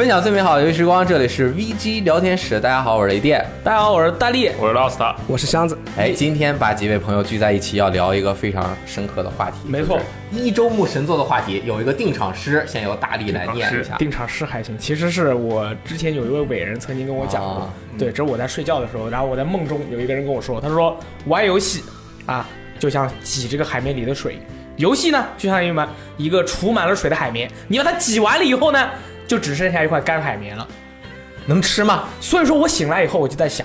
分享最美好的游戏时光，这里是 VG 聊天室。大家好，我是雷电。大家好，我是大力。我是 Lost，我是箱子。哎，今天把几位朋友聚在一起，要聊一个非常深刻的话题。没错，一周目神作的话题，有一个定场诗，先由大力来念一下。定场诗还行，其实是我之前有一位伟人曾经跟我讲过，对，这是我在睡觉的时候，然后我在梦中有一个人跟我说，他说玩游戏啊，就像挤这个海绵里的水，游戏呢就像一满一个储满了水的海绵，你把它挤完了以后呢？就只剩下一块干海绵了，能吃吗？所以说我醒来以后我就在想，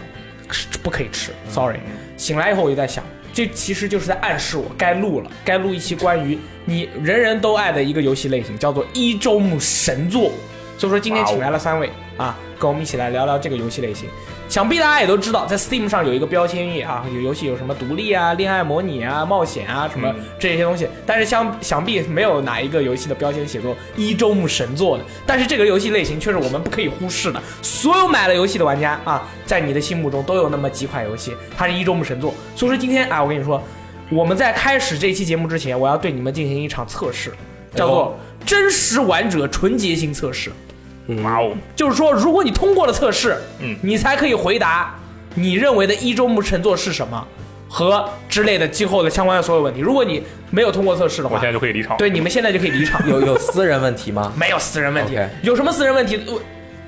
不可以吃，sorry。醒来以后我就在想，这其实就是在暗示我该录了，该录一期关于你人人都爱的一个游戏类型，叫做一周目神作。所以说今天请来了三位啊，跟我们一起来聊聊这个游戏类型。想必大家也都知道，在 Steam 上有一个标签页啊，有游戏有什么独立啊、恋爱模拟啊、冒险啊什么这些东西。但是相想必没有哪一个游戏的标签写作一周目神作的。但是这个游戏类型却是我们不可以忽视的。所有买了游戏的玩家啊，在你的心目中都有那么几款游戏，它是一周目神作。所以说今天啊，我跟你说，我们在开始这期节目之前，我要对你们进行一场测试，叫做真实玩者纯洁性测试。哇哦！就是说，如果你通过了测试，嗯，你才可以回答你认为的一周目乘坐是什么和之类的今后的相关的所有问题。如果你没有通过测试的话，我现在就可以离场。对，你们现在就可以离场。有有私人问题吗？没有私人问题。有什么私人问题？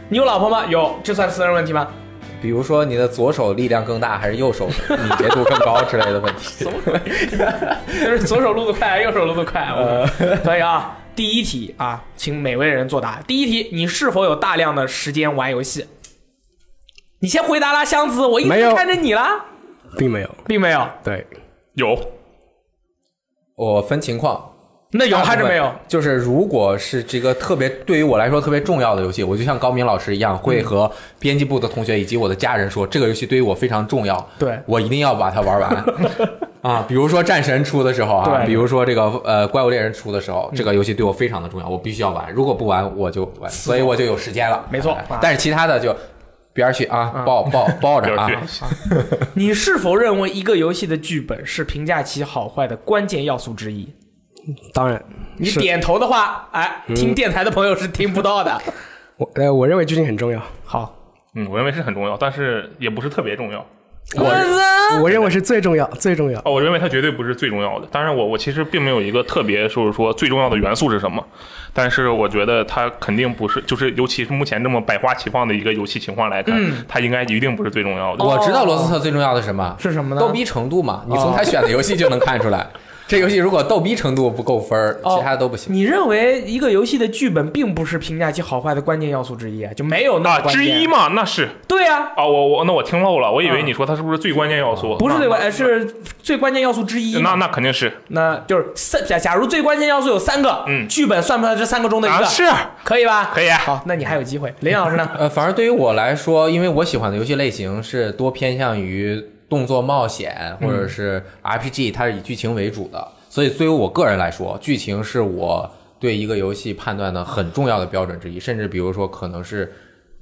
你有老婆吗？有，这算私人问题吗？比如说你的左手力量更大，还是右手 敏捷度更高之类的问题？什么鬼？就是左手撸得快，右手撸得快。可以啊。第一题啊，请每位人作答。第一题，你是否有大量的时间玩游戏？你先回答啦，箱子，我一直看着你啦。并没有，并没有。对，有。我分情况。那有还是没有？就是如果是这个特别对于我来说特别重要的游戏，我就像高明老师一样，会和编辑部的同学以及我的家人说，这个游戏对于我非常重要，对我一定要把它玩完 啊。比如说战神出的时候啊，比如说这个呃怪物猎人出的时候，这个游戏对我非常的重要，我必须要玩，如果不玩我就完，所以我就有时间了。没错，但是其他的就边去啊，抱抱抱着啊。你是否认为一个游戏的剧本是评价其好坏的关键要素之一？当然，你点头的话，哎，听电台的朋友是听不到的。我呃，我认为剧情很重要。好，嗯，我认为是很重要，但是也不是特别重要。我我认为是最重要，最重要。哦，我认为它绝对不是最重要的。当然，我我其实并没有一个特别，就是说最重要的元素是什么。但是我觉得它肯定不是，就是尤其是目前这么百花齐放的一个游戏情况来看，它应该一定不是最重要的。我知道罗斯特最重要的什么是什么呢？逗逼程度嘛，你从他选的游戏就能看出来。这游戏如果逗逼程度不够分儿，其他都不行。你认为一个游戏的剧本并不是评价其好坏的关键要素之一啊？就没有那之一嘛？那是对呀。啊，我我那我听漏了，我以为你说它是不是最关键要素？不是最关，是最关键要素之一。那那肯定是，那就是三假假如最关键要素有三个，嗯，剧本算不算这三个中的一个？是，可以吧？可以。好，那你还有机会。林老师呢？呃，反正对于我来说，因为我喜欢的游戏类型是多偏向于动作冒险或者是 RPG，它是以剧情为主的。所以，对于我个人来说，剧情是我对一个游戏判断的很重要的标准之一。甚至比如说，可能是，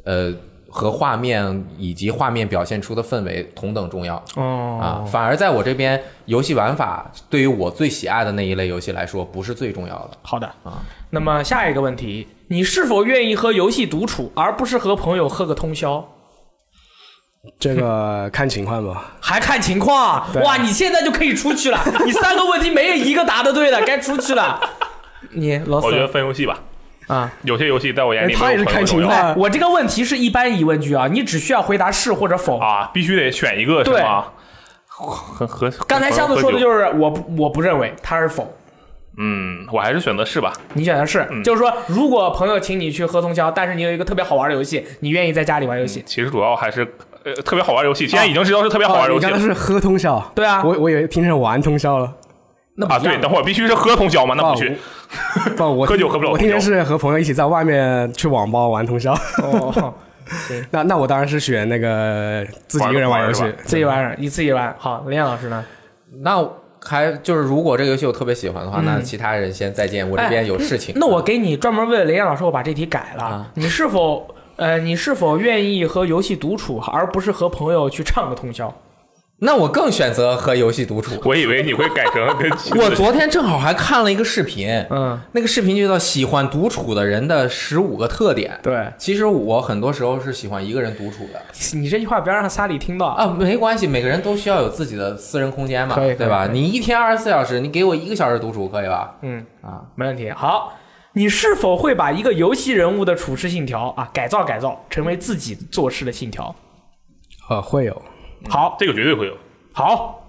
呃，和画面以及画面表现出的氛围同等重要。哦，啊，反而在我这边，游戏玩法对于我最喜爱的那一类游戏来说，不是最重要的。好的，啊，那么下一个问题，你是否愿意和游戏独处，而不是和朋友喝个通宵？这个看情况吧，还看情况。哇，你现在就可以出去了。你三个问题没有一个答的对的，该出去了。你老我觉得分游戏吧。啊，有些游戏在我眼里，他也是看情况。我这个问题是一般疑问句啊，你只需要回答是或者否啊，必须得选一个是吗？很和刚才箱子说的就是我我不认为他是否。嗯，我还是选择是吧？你选择是，就是说，如果朋友请你去喝通宵，但是你有一个特别好玩的游戏，你愿意在家里玩游戏？其实主要还是。呃，特别好玩游戏，现在已经知道是特别好玩游戏。你刚刚是喝通宵，对啊，我我以为听成玩通宵了。那啊，对，等会儿必须是喝通宵吗？那不去。不，我 喝酒喝不了。我听成是和朋友一起在外面去网吧玩通宵。哦，那那我当然是选那个自己一个人玩游戏，自己玩，你自己玩。好，林燕老师呢？那还就是，如果这个游戏我特别喜欢的话，那其他人先再见，我这边有事情。那我给你专门为了林燕老师，我把这题改了。你是否？呃，你是否愿意和游戏独处，而不是和朋友去唱个通宵？那我更选择和游戏独处。我以为你会改成跟 我昨天正好还看了一个视频，嗯，那个视频就叫“喜欢独处的人的十五个特点”。对其实我很多时候是喜欢一个人独处的 你这句话不要让萨里听到啊。啊，没关系，每个人都需要有自己的私人空间嘛，对吧？你一天二十四小时，你给我一个小时独处可以吧？嗯，啊，没问题。好，你是否会把一个游戏人物的处事信条啊改造改造，成为自己做事的信条？啊，会有。好，这个绝对会有。好，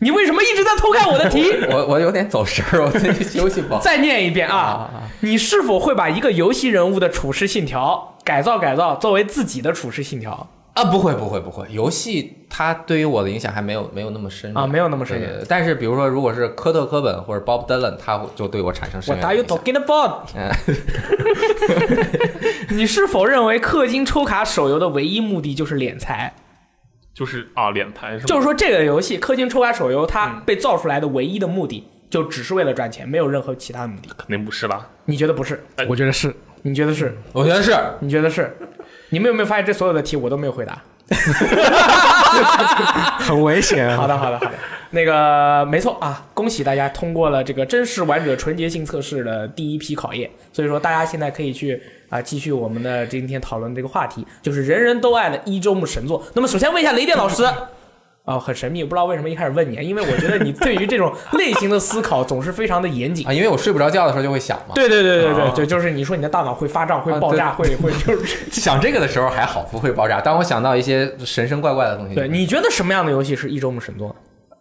你为什么一直在偷看我的题？我我有点走神儿，我最近休息不好。再念一遍啊！啊啊你是否会把一个游戏人物的处事信条改造改造，作为自己的处事信条？啊，不会不会不会，游戏它对于我的影响还没有没有那么深啊没有那么深对对对但是比如说，如果是科特·科本或者 Bob Dylan，他就对我产生深远 What are 影 you 响。talking about？你是否认为氪金抽卡手游的唯一目的就是敛财？就是啊，敛财是吧？就是说，这个游戏氪金抽卡手游它被造出来的唯一的目的，就只是为了赚钱，没有任何其他的目的。肯定不是啦。你觉得不是？我觉得是。你觉得是？我觉得是，你觉得是？你们有没有发现，这所有的题我都没有回答？很危险。好的，好的，好的。那个没错啊，恭喜大家通过了这个真实玩者纯洁性测试的第一批考验。所以说，大家现在可以去啊继续我们的今天讨论这个话题，就是人人都爱的一周目神作。那么，首先问一下雷电老师。哦，很神秘，不知道为什么一开始问你，因为我觉得你对于这种类型的思考总是非常的严谨。啊，因为我睡不着觉的时候就会想嘛。对对对对对啊，就是你说你的大脑会发胀、会爆炸、啊会会就是。想这个的时候还好，不会爆炸。当我想到一些神神怪怪的东西，对，你觉得什么样的游戏是一周目神作？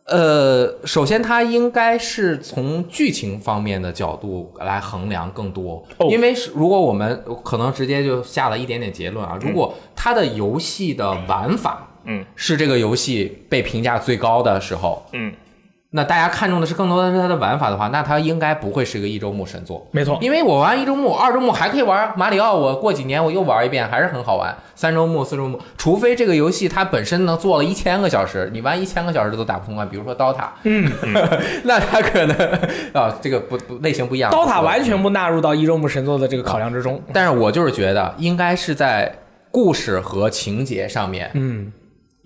呃，首先它应该是从剧情方面的角度来衡量更多，哦因为是如果我们可能直接就下了一点点结论啊，如果它的游戏的玩法，嗯，是这个游戏被评价最高的时候，嗯，那大家看重的是更多的是它的玩法的话，那它应该不会是一个一周目神作。没错，因为我玩一周目、二周目还可以玩马里奥，我过几年我又玩一遍，还是很好玩。三周目、四周目，除非这个游戏它本身能做了一千个小时，你玩一千个小时都打不通关，比如说刀塔，嗯，那它可能啊，这个不不类型不一样。刀塔完全不纳入到一周目神作的这个考量之中。但是我就是觉得应该是在故事和情节上面，嗯，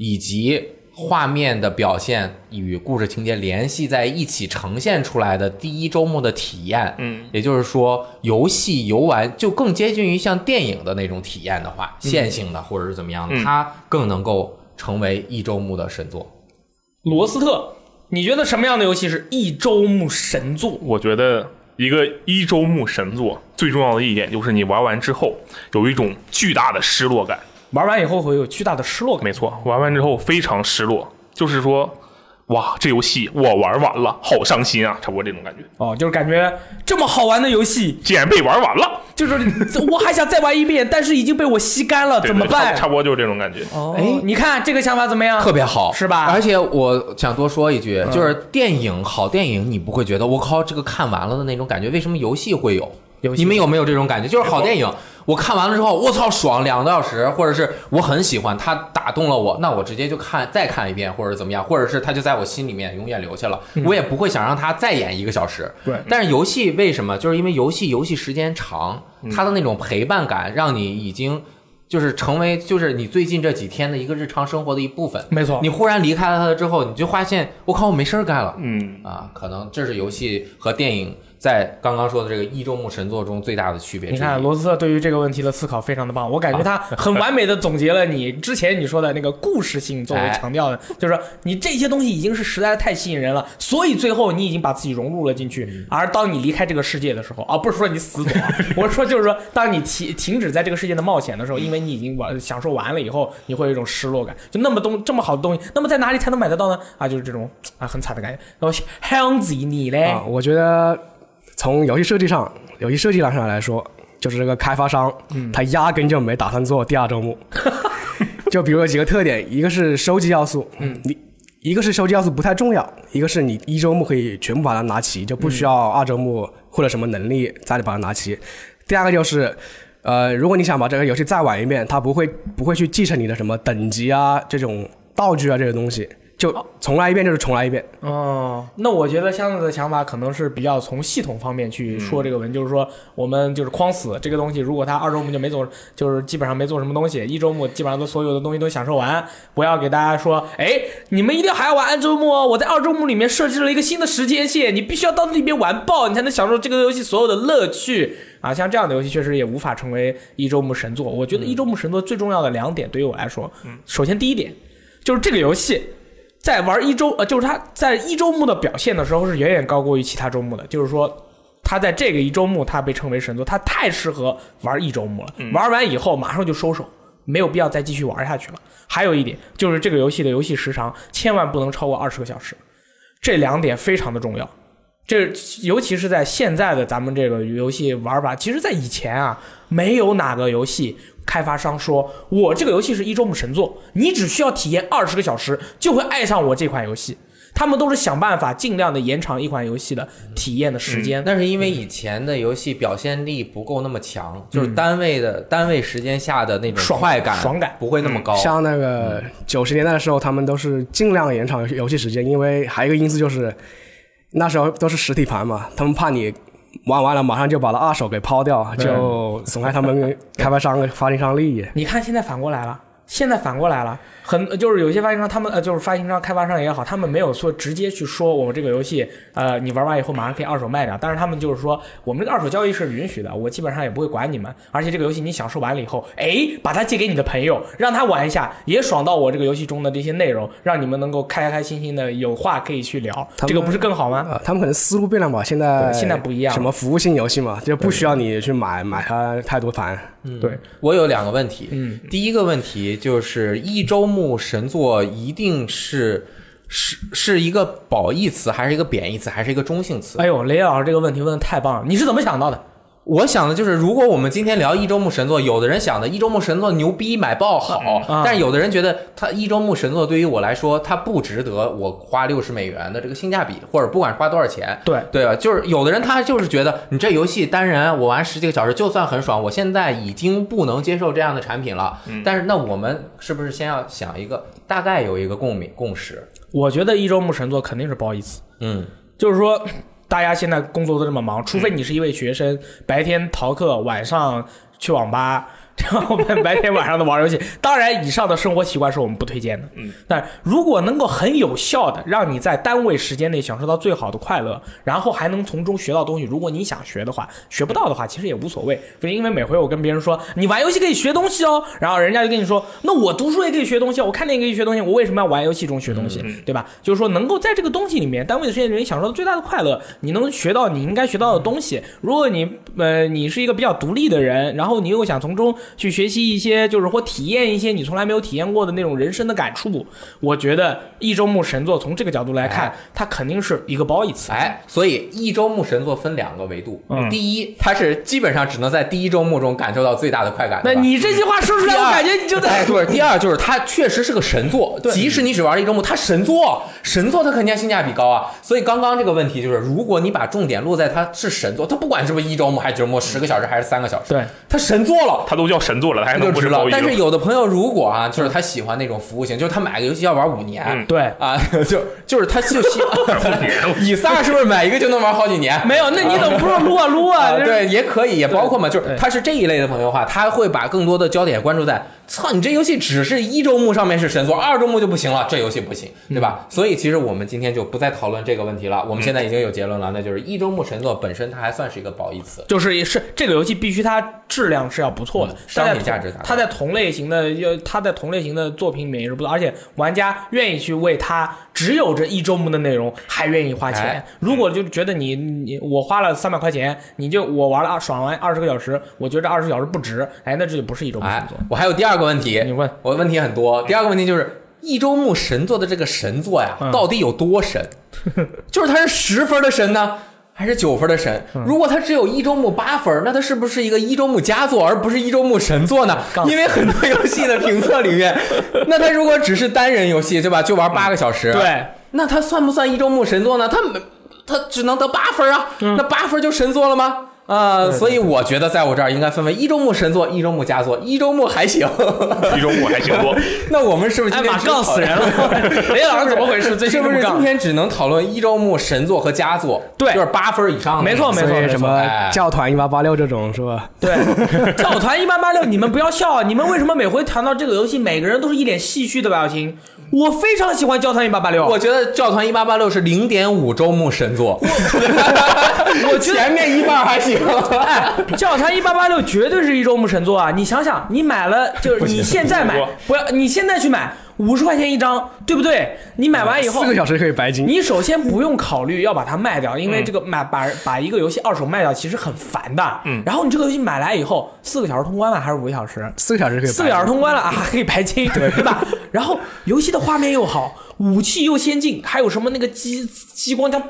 以及画面的表现与故事情节联系在一起呈现出来的第一周目的体验，嗯，也就是说，游戏游玩就更接近于像电影的那种体验的话，线性的或者是怎么样的，嗯它更能够成为一周目的神作。罗斯特，你觉得什么样的游戏是一周目神作？我觉得一个一周目神作最重要的一点就是你玩完之后有一种巨大的失落感。玩完以后会有巨大的失落感。没错，玩完之后非常失落，就是说，哇，这游戏我玩完了，好伤心啊，差不多这种感觉，哦，就是感觉这么好玩的游戏，竟然被玩完了，就是我还想再玩一遍，但是已经被我吸干了，对怎么办对差不？差不多就是这种感觉。哦，哎你看这个想法怎么样？特别好，是吧而且我想多说一句，就是电影好电影，你不会觉得我靠这个看完了的那种感觉，为什么游戏会有？游戏你们有没有这种感觉？就是好电影，我看完了之后，我操爽，两个多小时，或者是我很喜欢，他打动了我，那我直接就看再看一遍，或者怎么样，或者是他就在我心里面永远留下了，我也不会想让他再演一个小时。对但是游戏为什么？就是因为游戏游戏时间长，它的那种陪伴感，让你已经。就是成为就是你最近这几天的一个日常生活的一部分，没错你忽然离开了它之后，你就发现我靠，我没事儿干了。嗯，啊，可能这是游戏和电影在刚刚说的这个一周目神作中最大的区别。你看罗斯特对于这个问题的思考非常的棒，我感觉他很完美的总结了你 之前你说的那个故事性作为强调的，就是说你这些东西已经是实在太吸引人了，所以最后你已经把自己融入了进去。而当你离开这个世界的时候，啊，不是说你死 我是说就是说，当你停停止在这个世界的冒险的时候，因为你已经完享受完了以后，你会有一种失落感。就那么东这么好的东西，那么在哪里才能买得到呢？啊，就是这种啊很惨的感觉。然后 Hanzy 你嘞？啊，我觉得从游戏设计上，游戏设计上来说，就是这个开发商，他压根就没打算做第二周目。就比如有几个特点，一个是收集要素，嗯，你一个是收集要素不太重要，一个是你一周目可以全部把它拿齐，就不需要二周目或者什么能力再把它拿齐。第二个就是。呃，如果你想把这个游戏再玩一遍，它不会不会去继承你的什么等级啊、这种道具啊这些东西，就重来一遍就是重来一遍。哦，那我觉得箱子的想法可能是比较从系统方面去说这个文，就是说我们就是框死这个东西，如果他二周目就没做，就是基本上没做什么东西，一周目基本上都所有的东西都享受完，不要给大家说，哎，你们一定还要玩二周目哦，我在二周目里面设置了一个新的时间线，你必须要到那边玩爆，你才能享受这个游戏所有的乐趣啊！像这样的游戏确实也无法成为一周目神作。我觉得一周目神作最重要的两点对于我来说，首先第一点就是这个游戏。在玩一周，呃，就是他在一周目的表现的时候是远远高过于其他周目的。就是说，他在这个一周目，他被称为神作，他太适合玩一周目了。玩完以后马上就收手，没有必要再继续玩下去了。还有一点就是这个游戏的游戏时长千万不能超过二十个小时，这两点非常的重要。这尤其是在现在的咱们这个游戏玩法，其实，在以前啊，没有哪个游戏开发商说我这个游戏是一周目神作，你只需要体验二十个小时就会爱上我这款游戏。他们都是想办法尽量的延长一款游戏的体验的时间。那是因为以前的游戏表现力不够那么强，就是单位的单位时间下的那种爽快感、爽感不会那么高。像那个九十年代的时候，他们都是尽量延长游戏时间，因为还有一个因素就是那时候都是实体盘嘛，他们怕你玩完了马上就把他二手给抛掉，就损害他们开发商、发行商利益。你看现在反过来了，现在反过来了。很就是有些发行商，他们呃就是发行商、开发商也好，他们没有说直接去说我们这个游戏，呃，你玩完以后马上可以二手卖掉。但是他们就是说，我们这个二手交易是允许的，我基本上也不会管你们。而且这个游戏你享受完了以后，哎，把它借给你的朋友，让他玩一下，也爽到我这个游戏中的这些内容，让你们能够开开心心的有话可以去聊，这个不是更好吗？啊，他们可能思路变了吧？现在现在不一样什么服务性游戏嘛，就不需要你去买买它太多盘。对，我有两个问题，嗯，第一个问题就是一周目神作一定是是是一个褒义词，还是一个贬义词，还是一个中性词？哎呦，雷老师这个问题问的太棒了，你是怎么想到的？我想的就是，如果我们今天聊一周目神作，有的人想的一周目神作牛逼买爆好，啊但是有的人觉得他一周目神作对于我来说，它不值得我花六十美元的这个性价比，或者不管花多少钱，对对吧？就是有的人他就是觉得你这游戏单人我玩十几个小时就算很爽，我现在已经不能接受这样的产品了。但是那我们是不是先要想一个大概有一个共鸣共识？我觉得一周目神作肯定是褒义词。嗯，就是说，大家现在工作都这么忙，除非你是一位学生，白天逃课，晚上去网吧，然后白天晚上的玩游戏。当然，以上的生活习惯是我们不推荐的。嗯，但如果能够很有效的让你在单位时间内享受到最好的快乐，然后还能从中学到东西，如果你想学的话，学不到的话其实也无所谓。不是因为每回我跟别人说你玩游戏可以学东西哦，然后人家就跟你说，那我读书也可以学东西，我看电影可以学东西，我为什么要玩游戏中学东西？对吧？就是说能够在这个东西里面，单位的时间里面享受到最大的快乐，你能学到你应该学到的东西。如果你呃你是一个比较独立的人，然后你又想从中去学习一些，就是或体验一些你从来没有体验过的那种人生的感触，我觉得一周目神作从这个角度来看，它肯定是一个褒义词。哎，所以一周目神作分两个维度，嗯第一，它是基本上只能在第一周目中感受到最大的快感。那你这句话说出来，我感觉你就在哎，对，第二就是它确实是个神作，即使你只玩了一周目，它神作，神作它肯定性价比高啊。所以刚刚这个问题就是，如果你把重点落在它是神作，它不管是不是一周目还是九周目，十个小时还是三个小时，对，它神作了。它都叫神作了，他还那就值了能不是褒。义但是？有的朋友如果啊，就是他喜欢那种服务型，就是他买个游戏要玩五年，嗯对。啊，就就是他就希 以撒是不是买一个就能玩好几年？没有，那你怎么不说撸啊撸啊？对，也可以，也包括嘛，就是他是这一类的朋友的话，他会把更多的焦点关注在，操，你这游戏只是一周目上面是神作，二周目就不行了，这游戏不行，对吧？所以其实我们今天就不再讨论这个问题了，我们现在已经有结论了，那就是一周目神作本身它还算是一个褒义词。就是也是这个游戏必须它质量是要不错的商品价值它在同类型的要它在同类型的作品里面也是不错，而且玩家愿意去为它只有这一周目的内容还愿意花钱哎。如果就觉得你你我花了三百块钱，你就我玩了二爽完二十个小时，我觉得二十小时不值，哎，那这就不是一周目哎神作。，我还有第二个问题，你问我问题很多。第二个问题就是一周目神作的这个神作呀，嗯到底有多神？就是它是十分的神呢，还是九分的神？嗯如果他只有一周目八分，那他是不是一个一周目佳作，而不是一周目神作呢 因为很多游戏的评测里面，那他如果只是单人游戏，对吧？就玩八个小时，对，那他算不算一周目神作呢？他没，它只能得八分啊，嗯那八分就神作了吗？啊、所以我觉得在我这儿应该分为一周目神作、一周目佳作、一周目还行。一周目还行多。那我们是不是今天只杠死人了！雷老师怎么回事？最近是不是今？天只能讨论一周目神作和佳作？对就是八分以上的。没错没错所以什么哎教团一八八六这种是吧？对，教团一八八六，你们不要笑啊！你们为什么每回谈到这个游戏，每个人都是一脸戏谑的表情？我非常喜欢教团一八八六，我觉得教团一八八六是零点五周目神作，我觉得前面一半还行。哎，教团一八八六绝对是一周目神作啊！你想想，你买了就是你现在买不要你现在去买五十块钱一张，对不对？你买完以后四个小时可以白金。你首先不用考虑要把它卖掉，因为这个买把把一个游戏二手卖掉其实很烦的。嗯然后你这个游戏买来以后，四个小时通关了还是五个小时？四个小时可以四个小时通关了啊，还可以白金，对对吧？然后游戏的画面又好，武器又先进，还有什么那个激激光枪，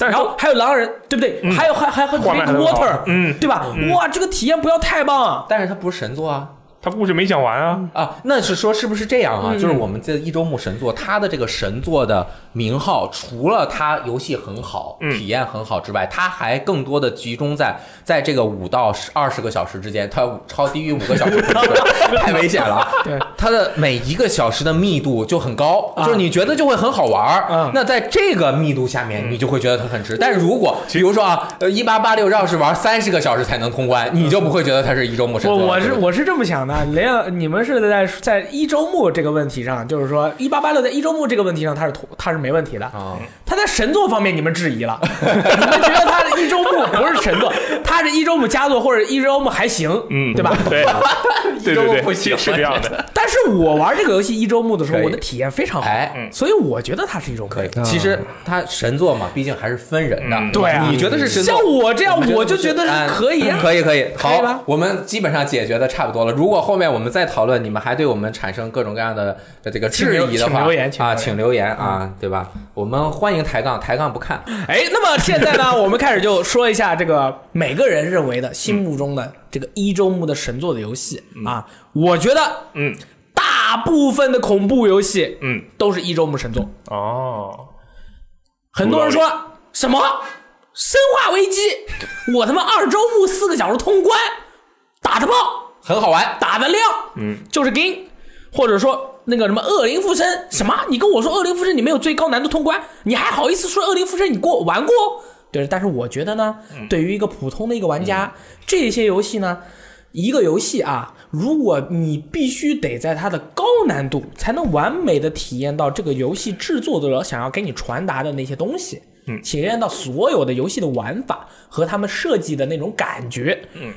然后还有狼人，对不对？还有还还还有 Water，嗯对吧？哇，这个体验不要太棒啊！但是它不是神作啊。他故事没讲完啊。啊，那是说是不是这样嗯啊？就是我们这一周目神作，它的这个神作的名号，除了它游戏很好、嗯体验很好之外，它还更多的集中在在这个五到十二十个小时之间，它超低于五个小时 太危险了。对，它的每一个小时的密度就很高，啊就是你觉得就会很好玩儿。嗯那在这个密度下面，你就会觉得它很值。但是如果比如说啊，呃，一八八六要是玩三十个小时才能通关，你就不会觉得它是一周目神作。我我是我是这么想的，雷亚，你们是在在一周目这个问题上，就是说一八八六在一周目这个问题上，他是妥它是没问题的。啊。他在神作方面你们质疑了，你们觉得他的一周目不是神作，他是一周目佳作或者一周目还行，嗯，对吧？对，对周目对对，不行是这样的。但是我玩这个游戏一周目的时候，我的体验非常好，所以我觉得它是一周目可以。其实它神作嘛，毕竟还是分人的。嗯对啊你觉得是神作？像我这样，我就不觉得可以啊。可以可以。可以吧好，我们基本上解决的差不多了。如果后面我们再讨论，你们还对我们产生各种各样的的这个质疑的话，请留言请啊，留言请留言啊，对吧？我们欢迎抬杠，抬杠不看。哎，那么现在呢，我们开始就说一下这个每个人认为的心目中的这个一周目的神作的游戏啊。我觉得嗯大部分的恐怖游戏嗯，都是一周目神作。哦，很多人说什么《生化危机》，我他妈二周目四个小时通关，打他爆，很好玩，打的亮，嗯，就是金，或者说那个什么恶灵附身，什么？你跟我说恶灵附身你没有最高难度通关，你还好意思说恶灵附身你过玩过？对，但是我觉得呢，对于一个普通的一个玩家，这些游戏呢，一个游戏啊，如果你必须得在它的高难度才能完美的体验到这个游戏制作者想要给你传达的那些东西，嗯体验到所有的游戏的玩法和他们设计的那种感觉，嗯。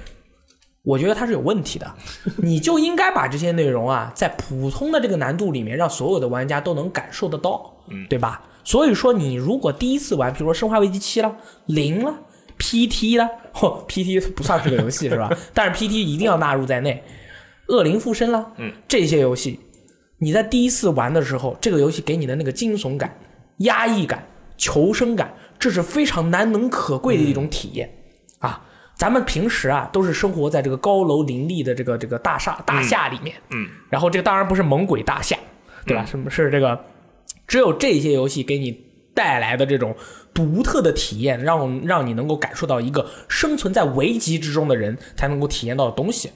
我觉得它是有问题的，你就应该把这些内容啊，在普通的这个难度里面，让所有的玩家都能感受得到，嗯对吧？所以说，你如果第一次玩，比如说《生化危机七》了、零了、PT 了，嚯，PT 不算是个游戏是吧？但是 PT 一定要纳入在内。恶灵附身了，嗯，这些游戏，你在第一次玩的时候，这个游戏给你的那个惊悚感、压抑感、求生感，这是非常难能可贵的一种体验、啊。咱们平时啊，都是生活在这个高楼林立的这个这个大厦大厦里面，嗯，然后这个当然不是猛鬼大厦，对吧？什么是这个？只有这些游戏给你带来的这种独特的体验，让让你能够感受到一个生存在危机之中的人才能够体验到的东西。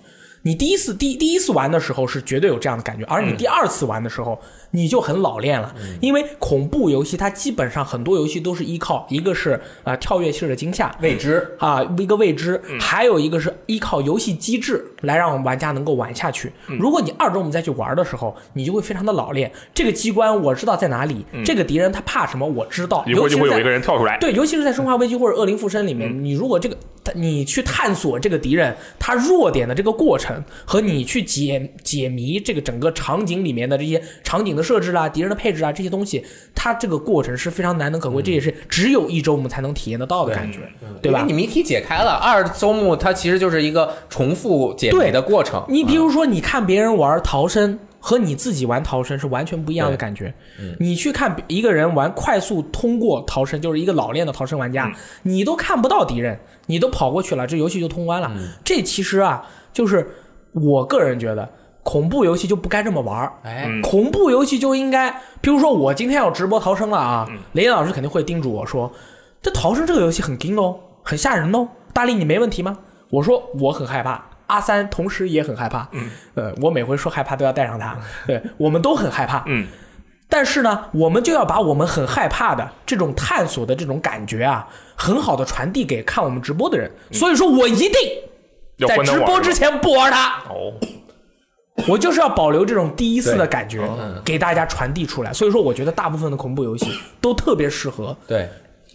你第一次第第一次玩的时候是绝对有这样的感觉，而你第二次玩的时候，你就很老练了，因为恐怖游戏它基本上很多游戏都是依靠一个是啊、呃跳跃式的惊吓，未知。啊，一个未知，还有一个是依靠游戏机制来让玩家能够玩下去。如果你二周目再去玩的时候，你就会非常的老练。这个机关我知道在哪里，这个敌人他怕什么我知道，一会儿就会有一个人跳出来。对，尤其是在《生化危机》或者《恶灵附身》里面，你如果这个他你去探索这个敌人他弱点的这个过程，和你去解解谜这个整个场景里面的这些场景的设置啦、敌人的配置啊这些东西，它这个过程是非常难能可贵，这也是只有一周我们才能体验得到的感觉，对吧因为你？谜题解开了，二周目它其实就是一个重复解谜的过程。你比如说，你看别人玩逃生。和你自己玩逃生是完全不一样的感觉。你去看一个人玩快速通过逃生，就是一个老练的逃生玩家，你都看不到敌人，你都跑过去了，这游戏就通关了。这其实啊，就是我个人觉得，恐怖游戏就不该这么玩儿。哎，嗯恐怖游戏就应该，比如说我今天要直播逃生了啊，嗯雷岩老师肯定会叮嘱我说，这逃生这个游戏很惊哦，很吓人哦。大力，你没问题吗？我说我很害怕，阿三同时也很害怕。嗯，呃，我每回说害怕都要带上他，对我们都很害怕。嗯，但是呢，我们就要把我们很害怕的这种探索的这种感觉啊，很好的传递给看我们直播的人。所以说我一定在直播之前不玩它。哦，我就是要保留这种第一次的感觉嗯，给大家传递出来。所以说，我觉得大部分的恐怖游戏都特别适合，对，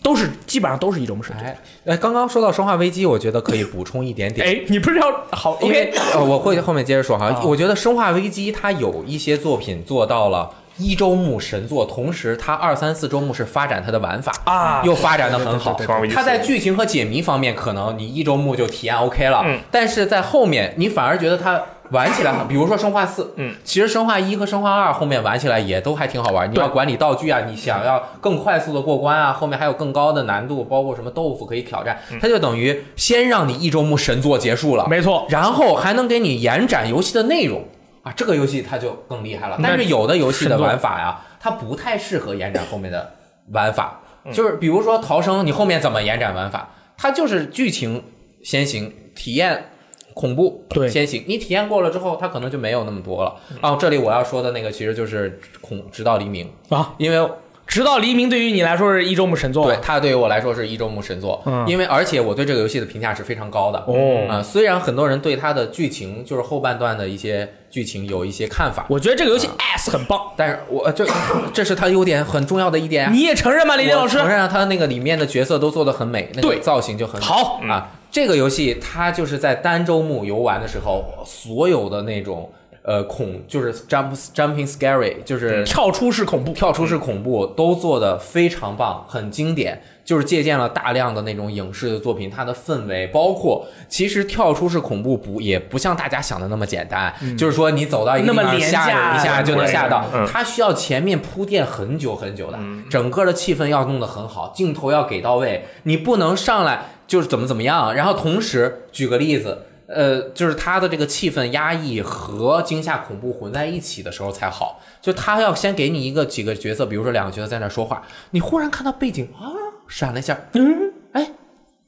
都是基本上都是一种神作。哎，呃，刚刚说到《生化危机》，我觉得可以补充一点点。哎，你不是要好因为？OK，呃，我会后面接着说哈啊。我觉得《生化危机》它有一些作品做到了一周目神作，同时它二三四周目是发展它的玩法啊又发展的很好它在剧情和解谜方面，可能你一周目就体验 OK 了，嗯但是在后面你反而觉得它。玩起来很，比如说生化四，嗯，其实生化一和生化二后面玩起来也都还挺好玩。你要管理道具啊，你想要更快速的过关啊，后面还有更高的难度，包括什么豆腐可以挑战，嗯。它就等于先让你一周目神作结束了，没错，然后还能给你延展游戏的内容啊，这个游戏它就更厉害了。但是有的游戏的玩法呀，它不太适合延展后面的玩法，就是比如说逃生，你后面怎么延展玩法？它就是剧情先行，体验恐怖对先行。你体验过了之后，它可能就没有那么多了。啊，这里我要说的那个其实就是恐直到黎明啊，因为直到黎明对于你来说是一周目神作。对，它对于我来说是一周目神作，嗯因为而且我对这个游戏的评价是非常高的。哦啊、虽然很多人对它的剧情，就是后半段的一些剧情有一些看法，我觉得这个游戏 S 很棒，但是我这这是它优点很重要的一点啊。你也承认吗，李林老师承？认啊，它那个里面的角色都做的很美，那个对造型就很好啊。这个游戏它就是在单周目游玩的时候，所有的那种呃恐就是 jump jumping scary，就是跳出式恐怖，跳出式恐怖都做的非常棒，很经典，就是借鉴了大量的那种影视的作品，它的氛围，包括其实跳出式恐怖不也不像大家想的那么简单，就是说你走到一个地方吓一下就能吓到嗯，它需要前面铺垫很久很久的，整个的气氛要弄得很好，镜头要给到位，你不能上来就是怎么怎么样，然后同时举个例子。呃，就是他的这个气氛压抑和惊吓恐怖混在一起的时候才好。就他要先给你一个几个角色，比如说两个角色在那说话，你忽然看到背景啊闪了一下，嗯，哎，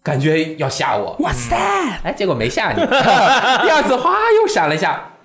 感觉要吓我，哇塞，哎，结果没吓你。第二次哗又闪了一下，那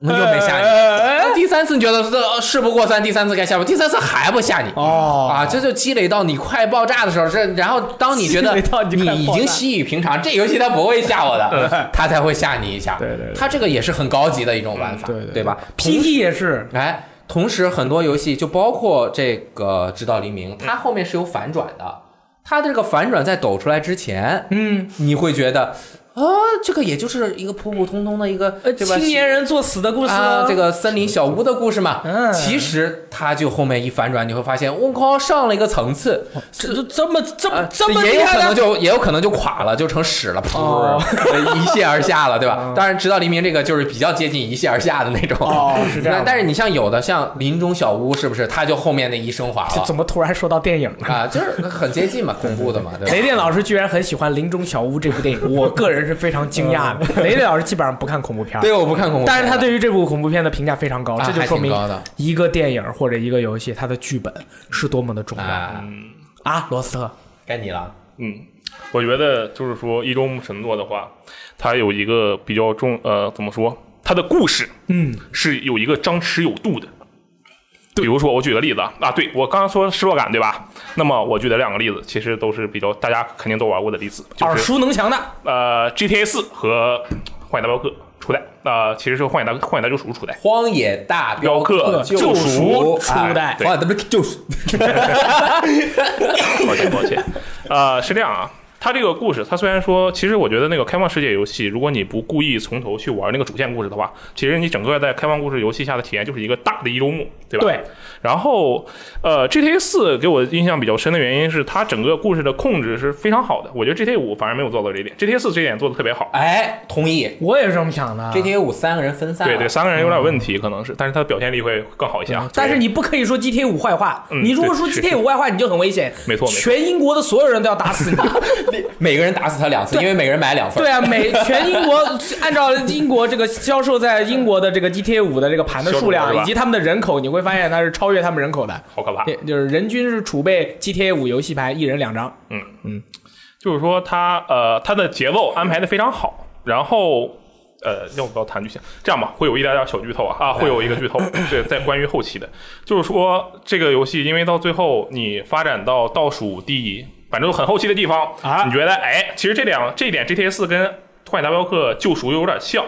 又没吓你。哎第三次你觉得是呃事不过三，第三次该吓我，第三次还不吓你。哦啊，这就积累到你快爆炸的时候，这然后当你觉得你已经习以平常，这游戏它不会吓我的，它才会吓你一下。对对对它这个也是很高级的一种玩法，对对对对吧 PT 也是，哎，同时很多游戏就包括这个《直到黎明》，它后面是有反转的。它的这个反转在抖出来之前，嗯，你会觉得啊，这个也就是一个普普通通的一个呃，青年人作死的故事啊，这个森林小屋的故事嘛，嗯。其实它就后面一反转，你会发现，我靠，上了一个层次，这这这么这么呃这么也有可能就也有可能就垮了，就成屎了，噗，哦。一泻而下了，对吧？当然，直到黎明这个就是比较接近一泻而下的那种，哦是这样但是你像有的像林中小屋，是不是它就后面那一升华了？这怎么突然说到电影了？啊？就是很接近嘛，恐怖的嘛，对吧？雷电老师居然很喜欢《林中小屋》这部电影，我个人是非常惊讶的。雷雷老师基本上不看恐怖片，对，我不看恐怖片，但是他对于这部恐怖片的评价非常高，这就说明一个电影或者一个游戏它的剧本是多么的重要啊，啊！罗斯特，该你了，嗯，我觉得就是说一周目神作的话，它有一个比较重呃，怎么说？它的故事嗯，是有一个张弛有度的。比如说，我举个例子啊，啊，对我刚刚说失落感，对吧？那么我举的两个例子，其实都是比较大家肯定都玩过的例子，就耳是熟能详的，呃 GTA 四和荒野大镖客初代，呃，其实是荒野大荒野大救赎初代。荒野大镖镖客救救赎赎初哎代荒野大镖客救赎，抱歉抱歉，呃，是这样啊。它这个故事，它虽然说，其实我觉得那个开放世界游戏，如果你不故意从头去玩那个主线故事的话，其实你整个在开放故事游戏下的体验就是一个大的一周目，对吧？对。然后，呃，GTA 四给我印象比较深的原因是它整个故事的控制是非常好的。我觉得 GTA 五反而没有做到这一点，GTA 四这一点做的特别好。哎，同意。我也是这么想的。GTA 五三个人分散，对对，三个人有点问题，可能是，但是它的表现力会更好一些啊。但是你不可以说 GTA 五坏话，嗯你如果说 GTA 五坏话，你就很危险。没错没错全英国的所有人都要打死你。每个人打死他两次，因为每个人买两份。对啊，每全英国 按照英国这个销售在英国的这个 GTA 五的这个盘的数量以及他们的人口，你会发现它是超越他们人口的。好可怕。就是人均是储备 GTA 五游戏牌一人两张。嗯嗯就是说它呃它的节奏安排的非常好，然后呃要不要谈剧情？这样吧，会有一点点小剧透啊啊，会有一个剧透，对，在关于后期的，就是说这个游戏因为到最后你发展到倒数第反正很后期的地方啊你觉得哎，其实这两这一点 GTA 四跟《荒野大镖客：救赎》有点像，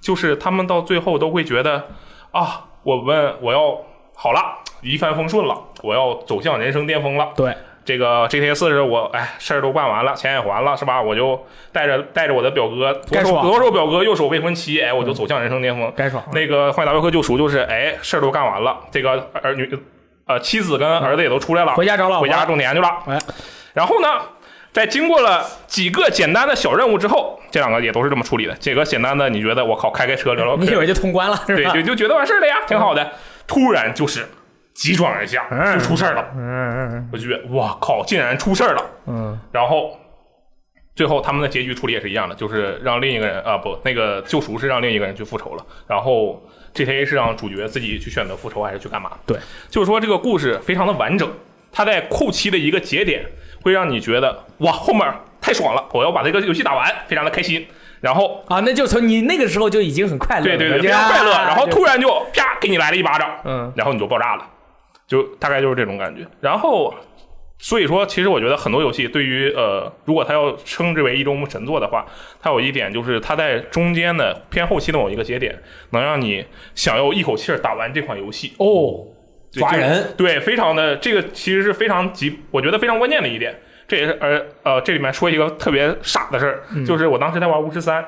就是他们到最后都会觉得啊，我们我要好了，一帆风顺了，我要走向人生巅峰了。对，这个 GTA 四是我哎事儿都办完了，钱也还了，是吧？我就带着带着我的表哥，左手左手表哥，右手未婚妻，哎，我就走向人生巅峰。该爽。那个《荒野大镖客：救赎》就是哎事儿都干完了，这个儿女呃妻子跟儿子也都出来了，回家找老婆回家种田去了。哎，然后呢，在经过了几个简单的小任务之后，这两个也都是这么处理的。这个简单的，你觉得我靠，开开车聊聊嗑，你以为就通关了是对，就就觉得完事儿了呀，挺好的。突然就是急转而下，嗯就出事儿了。嗯嗯我就觉得哇靠，竟然出事儿了。嗯然后最后他们的结局处理也是一样的，就是让另一个人啊不，那个救赎是让另一个人去复仇了，然后 GTA 是让主角自己去选择复仇还是去干嘛？对，就是说这个故事非常的完整，它在后期的一个节点会让你觉得哇后面太爽了，我要把这个游戏打完，非常的开心。然后啊，那就从你那个时候就已经很快乐了，对对对，非常快乐，然后突然就啪给你来了一巴掌，嗯然后你就爆炸了，就大概就是这种感觉。然后，所以说，其实我觉得很多游戏对于呃，如果它要称之为一周目神作的话，它有一点就是它在中间的偏后期的某一个节点，能让你想要一口气儿打完这款游戏。哦，抓人对，非常的这个其实是非常极，我觉得非常关键的一点。这也是呃呃，这里面说一个特别傻的事儿，嗯就是我当时在玩巫师三。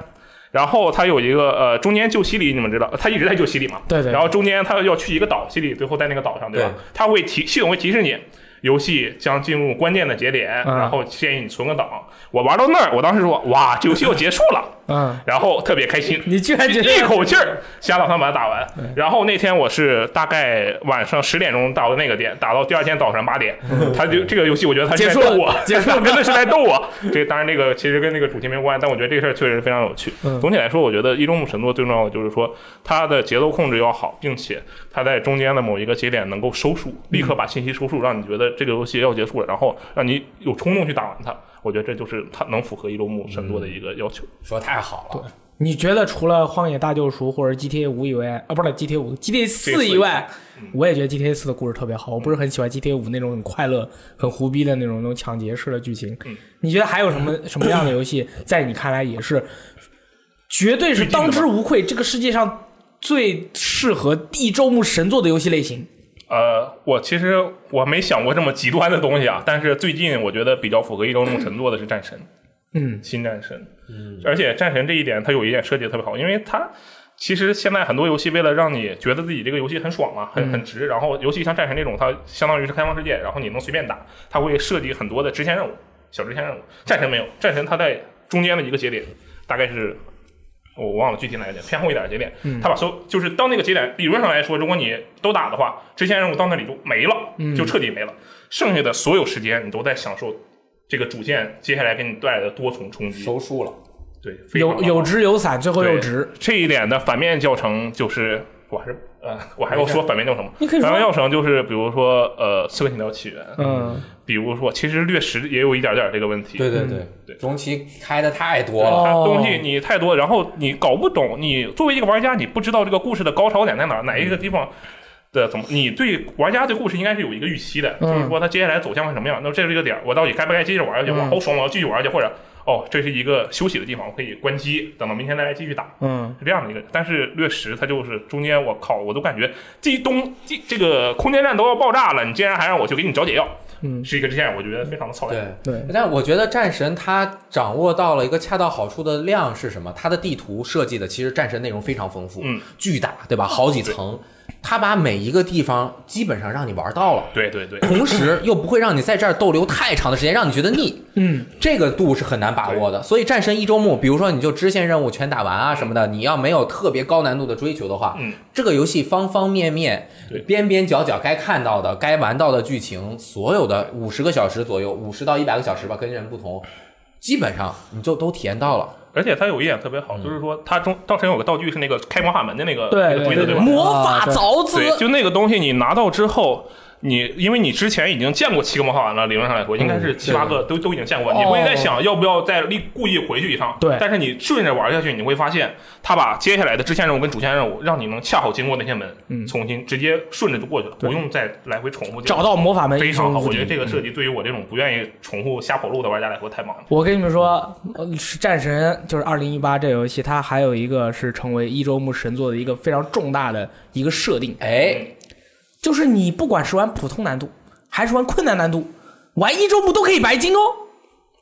然后他有一个呃，中间救西里，你们知道，他一直在救西里嘛？对对然后中间他要去一个岛，西里最后在那个岛上，对吧？对它会提系统会提示你，游戏将进入关键的节点，嗯然后建议你存个档。我玩到那儿，我当时说，哇，这游戏要结束了，嗯，然后特别开心。你居然觉得一口气儿瞎打算把它打完。然后那天我是大概晚上十点钟到的那个点，打到第二天早上八点。他就这个游戏，我觉得他是结束了我，结束了 真的是在逗我。这当然这个其实跟那个主题没关，但我觉得这个事儿确实非常有趣。嗯总体来说，我觉得《一中目神作》最重要的就是说它的节奏控制要好，并且它在中间的某一个节点能够收束，立刻把信息收束，让你觉得这个游戏要结束了，然后让你有冲动去打完它。我觉得这就是它能符合一周目神作的一个要求。说太好了，你觉得除了《荒野大救赎》或者 GTA 五以外，啊，不是 GTA 五，GTA 四以外，我也觉得 GTA 四的故事特别好。我不是很喜欢 GTA 五那种很快乐、很胡逼的那种那种抢劫式的剧情。你觉得还有什么什么样的游戏，在你看来也是绝对是当之无愧这个世界上最适合一周目神作的游戏类型？呃，我其实我没想过这么极端的东西啊，但是最近我觉得比较符合一周目神作的是战神，嗯，新战神，嗯，而且战神这一点它有一点设计的特别好，因为它其实现在很多游戏为了让你觉得自己这个游戏很爽嘛，很很值，然后尤其像战神这种，它相当于是开放世界，然后你能随便打，它会设计很多的支线任务，小支线任务。战神没有，战神它在中间的一个节点，大概是。我忘了具体哪个点，偏后一点的节点，他把所就是到那个节点，理论上来说，如果你都打的话，支线任务到那里就没了，就彻底没了。剩下的所有时间，你都在享受这个主线接下来给你带来的多重冲击。收束了。对，有有直有散，最后又对值。这一点的反面教程就是，我还是呃，我还要说反面教程吗？你可以说反面教程就是，比如说呃，《刺客信条：起源》，嗯，比如说，其实掠食也有一点点这个问题。对对对对中期开的太多哦了。它东西你太多，然后你搞不懂，你作为一个玩家，你不知道这个故事的高潮点在哪，哪一个地方的怎么？你对玩家对故事应该是有一个预期的，嗯就是说他接下来走向是什么样。那这是一个点，我到底该不该接着玩下去？我嗯好爽，我要继续玩下去，或者哦，这是一个休息的地方，我可以关机，等到明天再来继续打。嗯，是这样的一个，但是掠食它就是中间我靠，我都感觉这东这这个空间站都要爆炸了，你竟然还让我去给你找解药，嗯是一个这样，我觉得非常的操蛋。对对，但我觉得战神它掌握到了一个恰到好处的量是什么？它的地图设计的其实战神内容非常丰富，嗯，巨大，对吧？好几层，它把每一个地方基本上让你玩到了。对对对，同时又不会让你在这儿逗留太长的时间，让你觉得腻。嗯，这个度是很难把握的。所以战神一周目，比如说你就支线任务全打完啊什么的，你要没有特别高难度的追求的话，嗯，这个游戏方方面面、边边角角该看到的、该玩到的剧情，所有的五十个小时左右，五十到一百个小时吧，跟人不同，基本上你就都体验到了。而且它有一点特别好，就是说它中当时有个道具是那个开魔法门的那个对那个对吧？魔法凿子，对，就那个东西你拿到之后，你因为你之前已经见过七个魔法丸了，理论上来说应该是七八个都都已经见过，你会在想要不要再立故意回去一趟。对。但是你顺着玩下去，你会发现他把接下来的支线任务跟主线任务，让你能恰好经过那些门，重新直接顺着就过去了，不用再来回重复。找到魔法门非常好，我觉得这这个设计对于我这种不愿意重复瞎跑路的玩家来说太棒了。我跟你们说，战神就是二零一八这游戏，它还有一个是成为一周目神作的一个非常重大的一个设定，哎，就是你不管是玩普通难度还是玩困难难度，玩一周目都可以白金哦。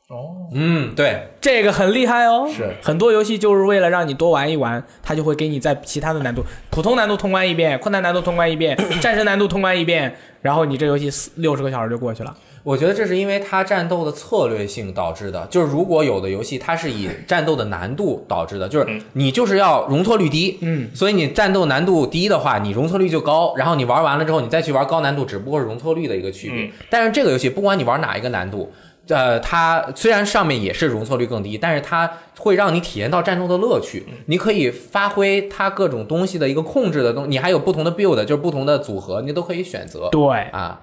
哦嗯，对，这个很厉害哦，是很多游戏就是为了让你多玩一玩，它就会给你在其他的难度，普通难度通关一遍，困难难度通关一遍，战神难度通关一遍，然后你这游戏四六十个小时就过去了。我觉得这是因为它战斗的策略性导致的。就是如果有的游戏它是以战斗的难度导致的，就是你就是要容错率低，嗯，所以你战斗难度低的话，你容错率就高，然后你玩完了之后，你再去玩高难度，只不过是容错率的一个区别。嗯但是这个游戏不管你玩哪一个难度。呃，它虽然上面也是容错率更低，但是它会让你体验到战斗的乐趣。你可以发挥它各种东西的一个控制的东，你还有不同的 build，就是不同的组合，你都可以选择。对啊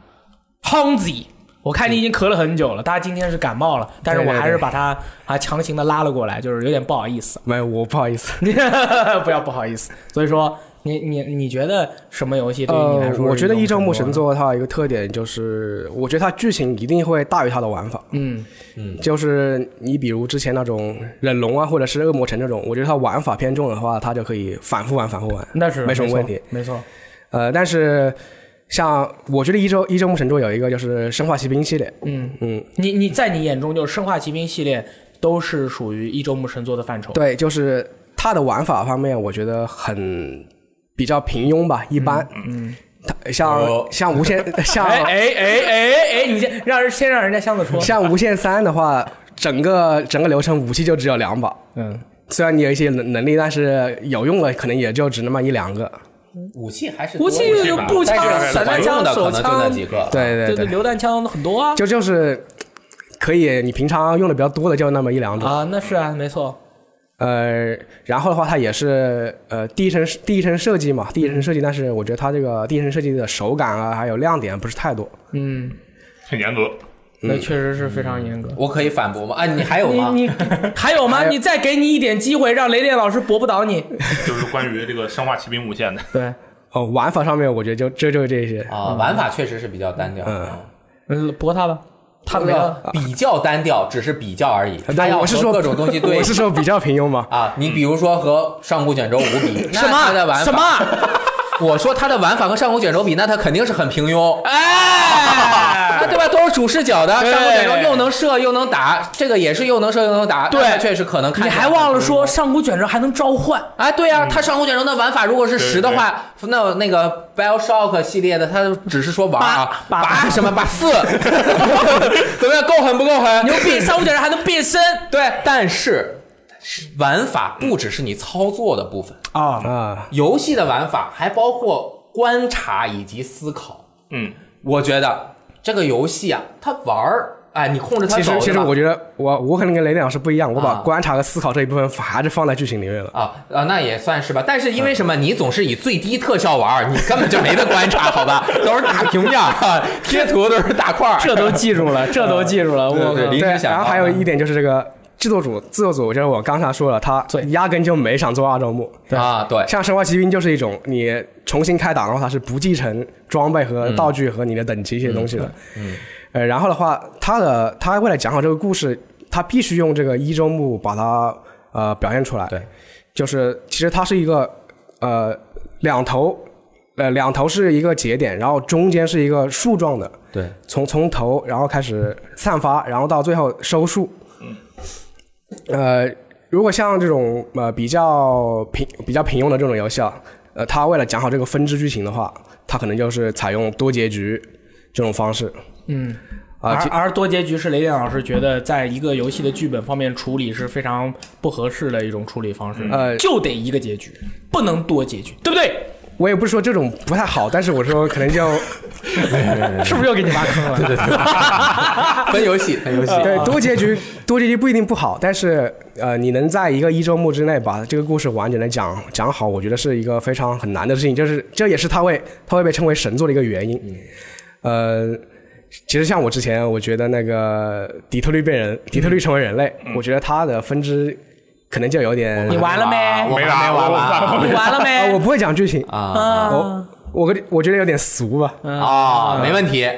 ，，Honzi，我看你已经咳了很久了，大家今天是感冒了，但是我还是把他啊强行的拉了过来，就是有点不好意思，没有，我不好意思。不要不好意思。所以说，你你你觉得什么游戏对于你来呃，说？我觉得一周目神神，作它有一个特点就是，我觉得它剧情一定会大于它的玩法。嗯嗯，就是你比如之前那种忍龙啊，或者是恶魔城这种，我觉得它玩法偏重的话，它就可以反复玩、反复玩，那是没什么问题。没错。呃，但是像我觉得一周一周目神作有一个就是生化奇兵系列，嗯，嗯，你你在你眼中，就是生化奇兵系列都是属于一周目神作的范畴。对，就是它的玩法方面，我觉得很比较平庸吧，一般。嗯，它像、哦像无限 像哎哎哎哎哎，你先让人先让人家箱子说。像无限三的话，整个整个流程武器就只有两把。嗯，虽然你有一些能能力，但是有用的可能也就只那么一两个。武器还是武器多一些有步枪但是散弹枪手就那枪几个。对对对对，榴弹枪很多啊。就就是可以，你平常用的比较多的就那么一两种。啊，那是啊，没错。呃，然后的话，它也是呃第一层第一层设计嘛，第一层设计，但是我觉得它这个第一层设计的手感啊，还有亮点不是太多。嗯，很严格。那确实是非常严格。我可以反驳吗？啊，你还有吗？你你 还有吗？你再给你一点机会，让雷电老师驳不倒你。就是关于这个生化奇兵无限的，对，哦，玩法上面我觉得就这就是这些。啊，玩法确实是比较单调。嗯嗯，驳他吧，他没了。比较单调，只是比较而已。它要但我是说各种东西对 我是说比较平庸嘛。啊，你比如说和上古卷轴五比，那什么什？么？我说他的玩法和上古卷轴比，那他肯定是很平庸。哎，啊，对吧？都是主视角的，上古卷轴又能射又能打，这个也是又能射又能打，对确实可能看你还忘了说上古卷轴还能召唤？哎，对呀、他上古卷轴的玩法如果是十的话，那那个 BioShock 系列的，他只是说玩啊，八什么八四，怎么样？够狠不够狠？牛逼！上古卷轴还能变身对，但是玩法不只是你操作的部分，啊！啊，游戏的玩法还包括观察以及思考。嗯，我觉得这个游戏啊，它玩儿，哎，你控制它其实其实我觉得我我可能跟雷电老师不一样，我把啊观察和思考这一部分还是放在剧情里面了。啊啊，那也算是吧。但是因为什么？你总是以最低特效玩儿，你根本就没得观察，好吧？都是大屏面贴图都是大块儿。这都记住了，这都记住了。我靠对然后还有一点就是这个制作组，制作组就是我刚才说了，他对压根就没想做二周目。啊，对，像生化奇兵就是一种你重新开档的话，它是不继承装备和道具和你的等级一些东西的。嗯，呃，然后的话，他的他为了讲好这个故事，他必须用这个一周目把它呃表现出来。对，就是其实它是一个呃两头。呃，两头是一个节点，然后中间是一个树状的，对，从从头然后开始散发，然后到最后收束。呃，如果像这种呃比较平比较平庸的这种游戏啊，呃，它为了讲好这个分支剧情的话，它可能就是采用多结局这种方式。嗯。啊而而多结局是雷电老师觉得，在一个游戏的剧本方面处理是非常不合适的一种处理方式，呃就得一个结局，不能多结局，对不对？我也不是说这种不太好，但是我说可能就 是不是又给你挖坑了？对对对，分游戏，分游戏。对多结局多结局不一定不好，但是呃，你能在一个一周目之内把这个故事完整的讲讲好，我觉得是一个非常很难的事情，就是这也是它会它会被称为神作的一个原因。呃，其实像我之前，我觉得那个底特律变人，底特律成为人类，我觉得它的分支可能就有点。你完了没？我没完没玩完你完了啊，没？我不会讲剧情，啊我我我觉得有点俗吧。啊，没问题。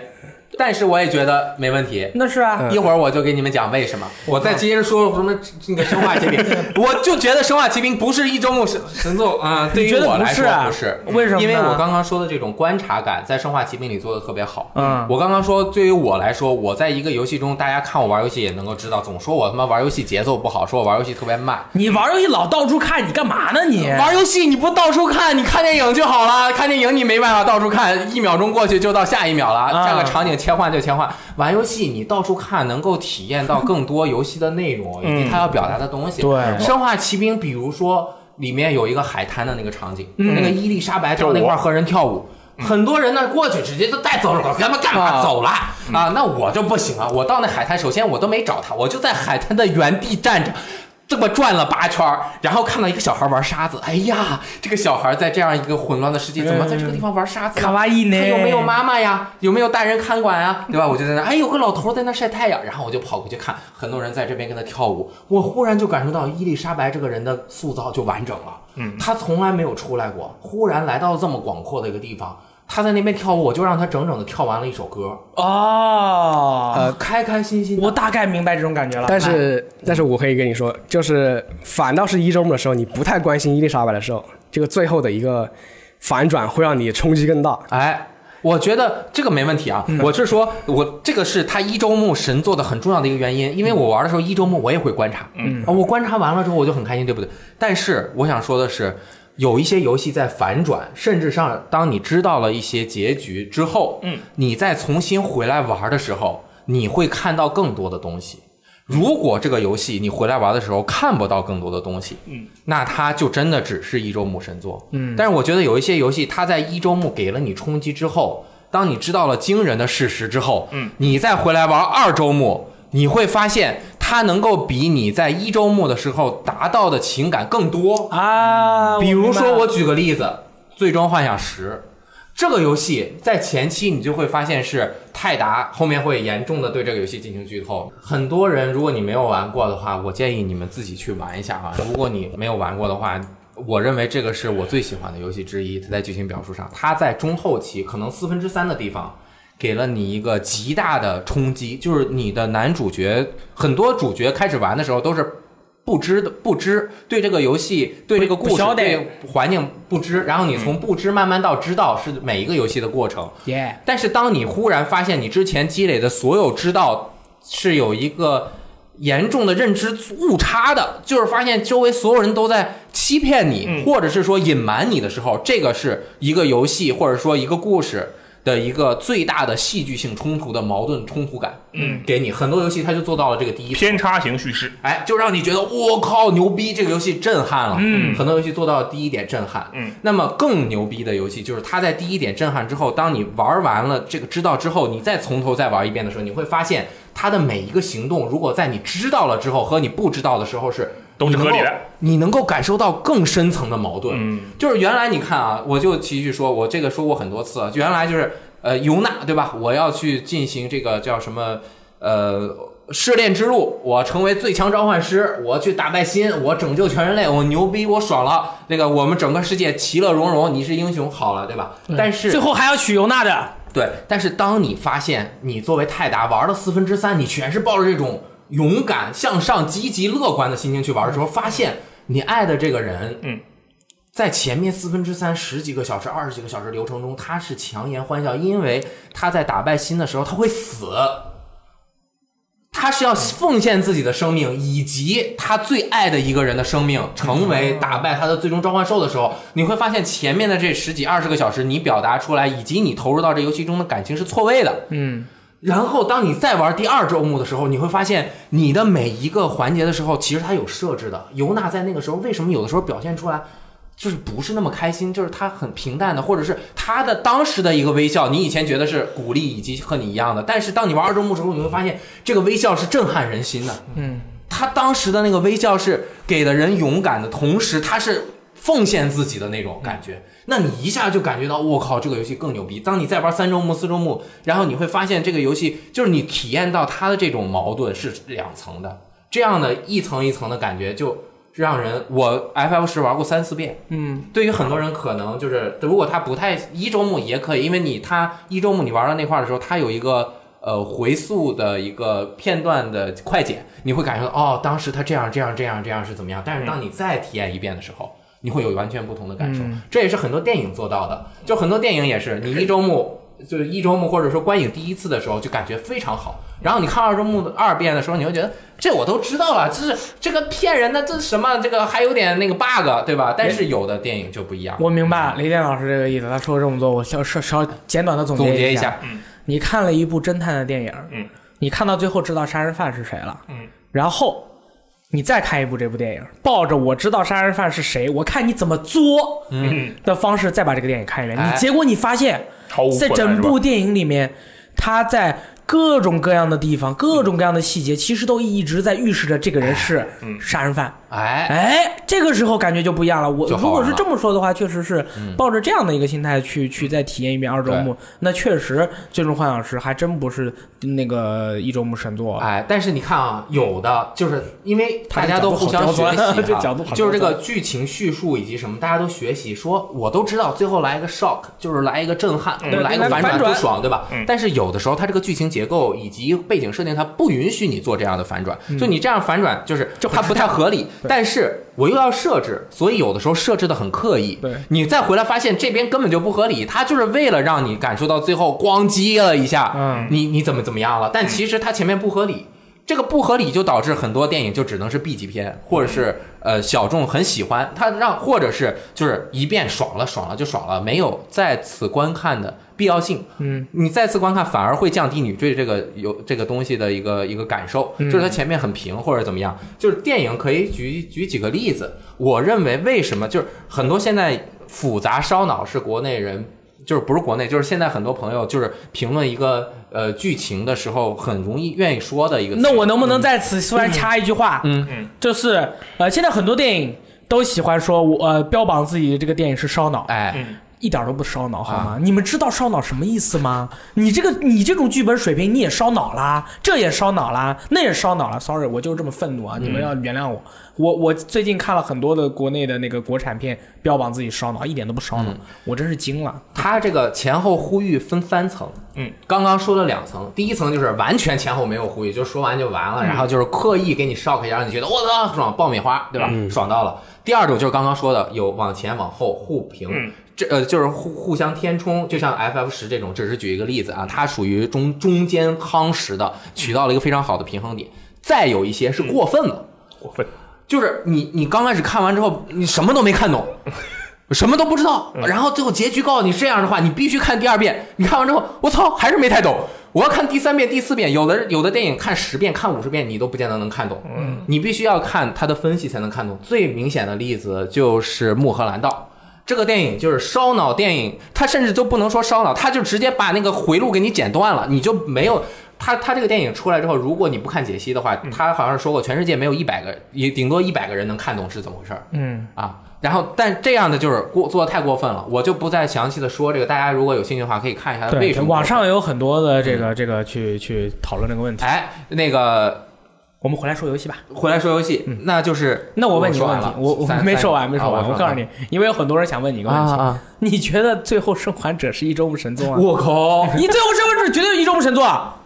但是我也觉得没问题。那是啊，一会儿我就给你们讲为什么。我再接着说什么那个生化奇兵，我就觉得生化奇兵不是一周目神神作啊、对于我来说不是啊不是，为什么因为我刚刚说的这种观察感在生化奇兵里做的特别好。嗯我刚刚说对于我来说，我在一个游戏中，大家看我玩游戏也能够知道，总说我他妈玩游戏节奏不好，说我玩游戏特别慢。你玩游戏老到处看，你干嘛呢你？玩游戏你不到处看，你看电影就好了。看电影你没办法到处看，一秒钟过去就到下一秒了，啊这个场景切换就切换。玩游戏你到处看，能够体验到更多游戏的内容以及它要表达的东西。对生化奇兵，比如说里面有一个海滩的那个场景，嗯那个伊丽莎白到那块儿和人跳舞。很多人呢过去直接就带走了，干嘛干嘛啊走了啊？那我就不行了。我到那海滩，首先我都没找他，我就在海滩的原地站着，这么转了八圈儿，然后看到一个小孩玩沙子。哎呀，这个小孩在这样一个混乱的世界，怎么在这个地方玩沙子呢？卡哇伊呢他有没有妈妈呀？有没有大人看管啊？对吧？我就在那，哎，有个老头在那晒太阳，然后我就跑过去看，很多人在这边跟他跳舞。我忽然就感受到伊丽莎白这个人的塑造就完整了。嗯，他从来没有出来过，忽然来到这么广阔的一个地方，他在那边跳舞，我就让他整整的跳完了一首歌，哦，呃，开开心心。我大概明白这种感觉了。但是，但是我可以跟你说，就是反倒是一周目的时候，你不太关心伊丽莎白的时候，这个最后的一个反转会让你冲击更大。哎，我觉得这个没问题啊。我是说，我这个是他一周目神做的很重要的一个原因，因为我玩的时候一周目我也会观察，嗯，我观察完了之后我就很开心，对不对？但是我想说的是。有一些游戏在反转，甚至上，当你知道了一些结局之后，嗯，你再重新回来玩的时候，你会看到更多的东西。如果这个游戏你回来玩的时候看不到更多的东西，嗯，那它就真的只是一周目神作。嗯，但是我觉得有一些游戏，它在一周目给了你冲击之后，当你知道了惊人的事实之后，嗯，你再回来玩二周目，你会发现它能够比你在一周目的时候达到的情感更多。啊，比如说，我举个例子，《最终幻想十》这个游戏在前期你就会发现是泰达后面会严重的对这个游戏进行剧透。很多人如果你没有玩过的话，我建议你们自己去玩一下啊。如果你没有玩过的话，我认为这个是我最喜欢的游戏之一。它在剧情表述上，它在中后期可能四分之三的地方。给了你一个极大的冲击，就是你的男主角，很多主角开始玩的时候都是不知的，不知对这个游戏、对这个故事、对环境不知，然后你从不知慢慢到知道，是每一个游戏的过程。耶，但是当你忽然发现你之前积累的所有知道是有一个严重的认知误差的，就是发现周围所有人都在欺骗你，嗯或者是说隐瞒你的时候，这个是一个游戏或者说一个故事。的一个最大的戏剧性冲突的矛盾冲突感，嗯，给你很多游戏它就做到了这个第一偏差型叙事，哎，就让你觉得我靠牛逼，这个游戏震撼了。嗯。很多游戏做到第一点震撼。嗯，那么更牛逼的游戏就是它在第一点震撼之后，当你玩完了这个知道之后，你再从头再玩一遍的时候，你会发现它的每一个行动，如果在你知道了之后和你不知道的时候是都是合理的，你能够感受到更深层的矛盾。嗯，就是原来你看啊，我就继续说，我这个说过很多次了，原来就是呃尤娜对吧？我要去进行这个叫什么呃试炼之路，我成为最强召唤师，我去打败新，我拯救全人类，我牛逼，我爽了，那个我们整个世界其乐融融，你是英雄，好了对吧？但是最后还要娶尤娜的，对，但是当你发现你作为泰达玩了四分之三，你全是抱着这种勇敢、向上、积极、乐观的心情去玩的时候，发现你爱的这个人，嗯，在前面四分之三十几个小时、二十几个小时流程中，他是强颜欢笑，因为他在打败新的时候他会死。他是要奉献自己的生命，以及他最爱的一个人的生命，成为打败他的最终召唤兽的时候，你会发现前面的这十几二十个小时，你表达出来，以及你投入到这游戏中的感情是错位的。嗯，然后当你再玩第二周目的时候，你会发现你的每一个环节的时候，其实它有设置的。尤娜在那个时候为什么有的时候表现出来就是不是那么开心，就是她很平淡的，或者是她的当时的一个微笑，你以前觉得是鼓励以及和你一样的，但是当你玩二周目的时候，你会发现这个微笑是震撼人心的。嗯，他当时的那个微笑是给的人勇敢的同时，他是奉献自己的那种感觉，那你一下就感觉到我靠，这个游戏更牛逼。当你再玩三周目、四周目，然后你会发现这个游戏就是你体验到它的这种矛盾是两层的，这样的一层一层的感觉就。让人我 F F 十玩过三四遍，嗯，对于很多人可能就是，如果他不太一周目也可以，因为你他一周目你玩到那块儿的时候，它有一个呃回溯的一个片段的快剪，你会感觉到哦，当时他这样这样这样这样是怎么样，但是当你再体验一遍的时候，你会有完全不同的感受。这也是很多电影做到的，就很多电影也是，你一周目。就是一周目或者说观影第一次的时候就感觉非常好，然后你看二周目的二遍的时候，你会觉得这我都知道了，这是这个骗人的，这什么？这个还有点那个 bug，对吧？但是有的电影就不一样。我明白雷电老师这个意思，他说了这么多，我稍稍稍简短的总结一总结一下，你看了一部侦探的电影，嗯，你看到最后知道杀人犯是谁了，嗯，然后你再看一部这部电影，抱着我知道杀人犯是谁，我看你怎么作，嗯，的方式再把这个电影看一遍，哎。你结果你发现，在整部电影里面，他在各种各样的地方、各种各样的细节，其实都一直在预示着这个人是嗯杀人犯。哎，哎，这个时候感觉就不一样了。我如果是这么说的话，确实是抱着这样的一个心态去去再体验一遍二周目，那确实《最终幻想师》还真不是那个一周目神作。哎，但是你看啊，有的就是因为大家都互相学习 就是这个剧情叙述以及什么，大家都学习，说我都知道，最后来一个 shock，就是来一个震撼，嗯来一个反转就爽，对吧？嗯但是有的时候它这个剧情结构以及背景设定，它不允许你做这样的反转，就你这样反转就是它不太合理，但是我又要设置，所以有的时候设置的很刻意，对。你再回来发现这边根本就不合理，它就是为了让你感受到最后咣叽了一下，嗯。你你怎么怎么样了？但其实它前面不合理，这个不合理就导致很多电影就只能是 B 级片，或者是呃小众很喜欢。它让，或者是就是一遍爽了爽了就爽了，没有再次观看的必要性。嗯，你再次观看反而会降低你对这个有这个东西的一个一个感受，就是它前面很平或者怎么样。就是电影可以举举几个例子，我认为为什么就是很多现在复杂烧脑是国内人。就是不是国内，就是现在很多朋友就是评论一个呃剧情的时候，很容易愿意说的一个。那我能不能在此突然插一句话？嗯嗯，就是呃，现在很多电影都喜欢说我呃标榜自己的这个电影是烧脑，哎，嗯一点都不烧脑好吗？你们知道烧脑什么意思吗？你这个你这种剧本水平，你也烧脑啦，这也烧脑啦，那也烧脑了。Sorry，我就是这么愤怒啊！你们要原谅我。我我最近看了很多的国内的那个国产片，标榜自己烧脑，一点都不烧脑，我真是惊了。他这个前后呼吁分三层，嗯，刚刚说了两层，第一层就是完全前后没有呼吁，就说完就完了，然后就是刻意给你 shock 一下，让你觉得我操爽，爆米花，对吧？爽到了。第二种就是刚刚说的，有往前往后互评，嗯这呃就是互互相填充，就像 FF 十这种，只是举一个例子啊，它属于中中间夯实的，取到了一个非常好的平衡点。再有一些是过分了。过分，就是你你刚开始看完之后，你什么都没看懂，什么都不知道，然后最后结局告诉你这样的话，你必须看第二遍。你看完之后，我操，还是没太懂。我要看第三遍、第四遍，有的有的电影看十遍、看五十遍，你都不见得能看懂。嗯，你必须要看他的分析才能看懂。最明显的例子就是《穆赫兰道》。这个电影就是烧脑电影，它甚至都不能说烧脑，它就直接把那个回路给你剪断了，你就没有。他他这个电影出来之后，如果你不看解析的话，他好像是说过，全世界没有一百个，也顶多一百个人能看懂是怎么回事儿嗯，啊。然后，但这样的就是过做的太过分了，我就不再详细的说这个。大家如果有兴趣的话，可以看一下为，什么网上有很多的这个这个去去讨论这个问题。哎，那个我们回来说游戏吧。回来说游戏，那就是嗯那我问你个问题我我没说完，没说完。啊我告诉你，因为有很多人想问你一个问题！你觉得《最后生还者》是一周目神作吗？我靠！你《最后生还者》绝对是一周目神作啊！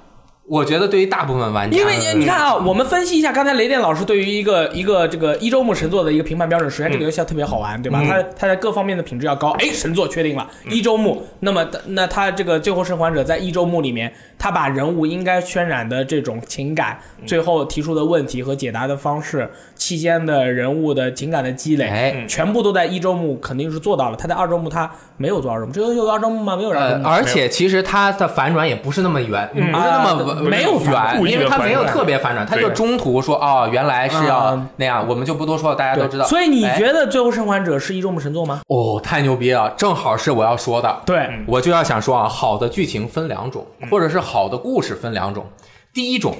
我觉得对于大部分玩家，因为你看啊，我们分析一下刚才雷电老师对于一个一个这个一周目神作的一个评判标准。首先，这个游戏要特别好玩，对吧？它它在各方面的品质要高。哎，神作确定了，一周目。那么那它这个最后生还者在一周目里面，他把人物应该渲染的这种情感，最后提出的问题和解答的方式，期间的人物的情感的积累，哎，全部都在一周目肯定是做到了。他在二周目他没有做二周目，这个有二周目吗？没有二周呃，目。而且其实它的反转也不是那么圆，不是那么啊没有反远，故意的因为它没有特别反转，它就中途说哦，原来是要啊那样，我们就不多说了，大家都知道。所以你哎觉得《最后生还者》是一周目神作吗？哦，太牛逼了，正好是我要说的。对，我就要想说啊，好的剧情分两种，或者是好的故事分两种。第一种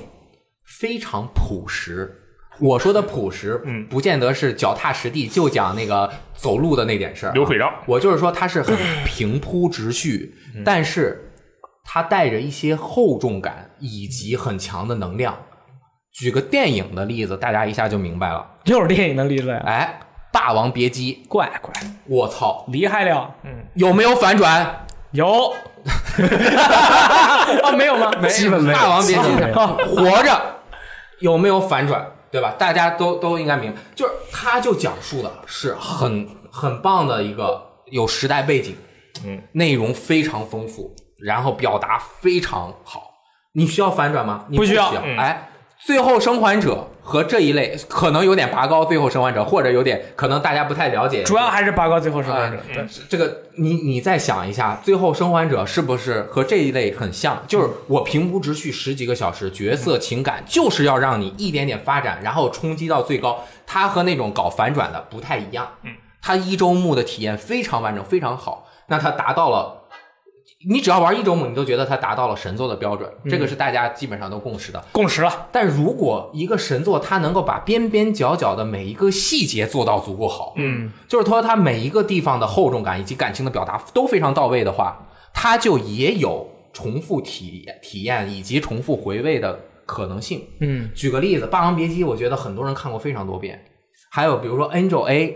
非常朴实，我说的朴实，嗯。不见得是脚踏实地，就讲那个走路的那点事儿啊。流水账。我就是说它是很平铺直叙，嗯。但是它带着一些厚重感以及很强的能量。举个电影的例子，大家一下就明白了。又是电影的例子呀，哎，《霸王别姬》，怪怪，我操，厉害了，嗯。有没有反转？有。啊，没有吗？没基本没有。霸王别姬活着。有没有反转，对吧？大家都都应该明白，就是他就讲述的是很很棒的一个有时代背景，嗯，内容非常丰富，然后表达非常好。你需要反转吗？不需要嗯哎，最后生还者和这一类可能有点拔高，最后生还者或者有点可能大家不太了解，主要还是拔高最后生还者。呃这个你你再想一下，最后生还者是不是和这一类很像？就是我平铺直叙十几个小时，角色情感就是要让你一点点发展，然后冲击到最高。它和那种搞反转的不太一样。嗯，它一周目的体验非常完整，非常好。那它达到了。你只要玩一周目，你都觉得它达到了神作的标准，这个是大家基本上都共识的。共识了，但如果一个神作它能够把边边角角的每一个细节做到足够好，嗯，就是说它每一个地方的厚重感以及感情的表达都非常到位的话，它就也有重复体体验以及重复回味的可能性。嗯，举个例子，《霸王别姬》，我觉得很多人看过非常多遍，还有比如说《Angel A》。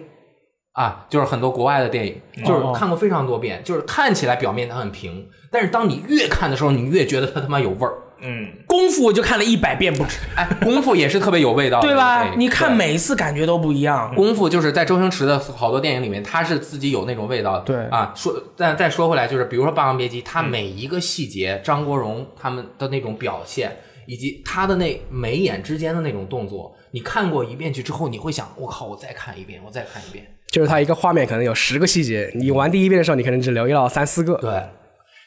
啊，就是很多国外的电影，就是看过非常多遍，就是看起来表面它很平，但是当你越看的时候，你越觉得它他妈有味儿。嗯，功夫我就看了一百遍不止，哎，功夫也是特别有味道的，对吧？对你看每一次感觉都不一样。功夫就是在周星驰的好多电影里面，他是自己有那种味道的。对啊，说但再说回来，就是比如说《霸王别姬》，他每一个细节，张国荣他们的那种表现，以及他的那眉眼之间的那种动作，你看过一遍去之后，你会想，我靠，我再看一遍，我再看一遍。就是它一个画面可能有十个细节，你玩第一遍的时候，你可能只留意到三四个。对，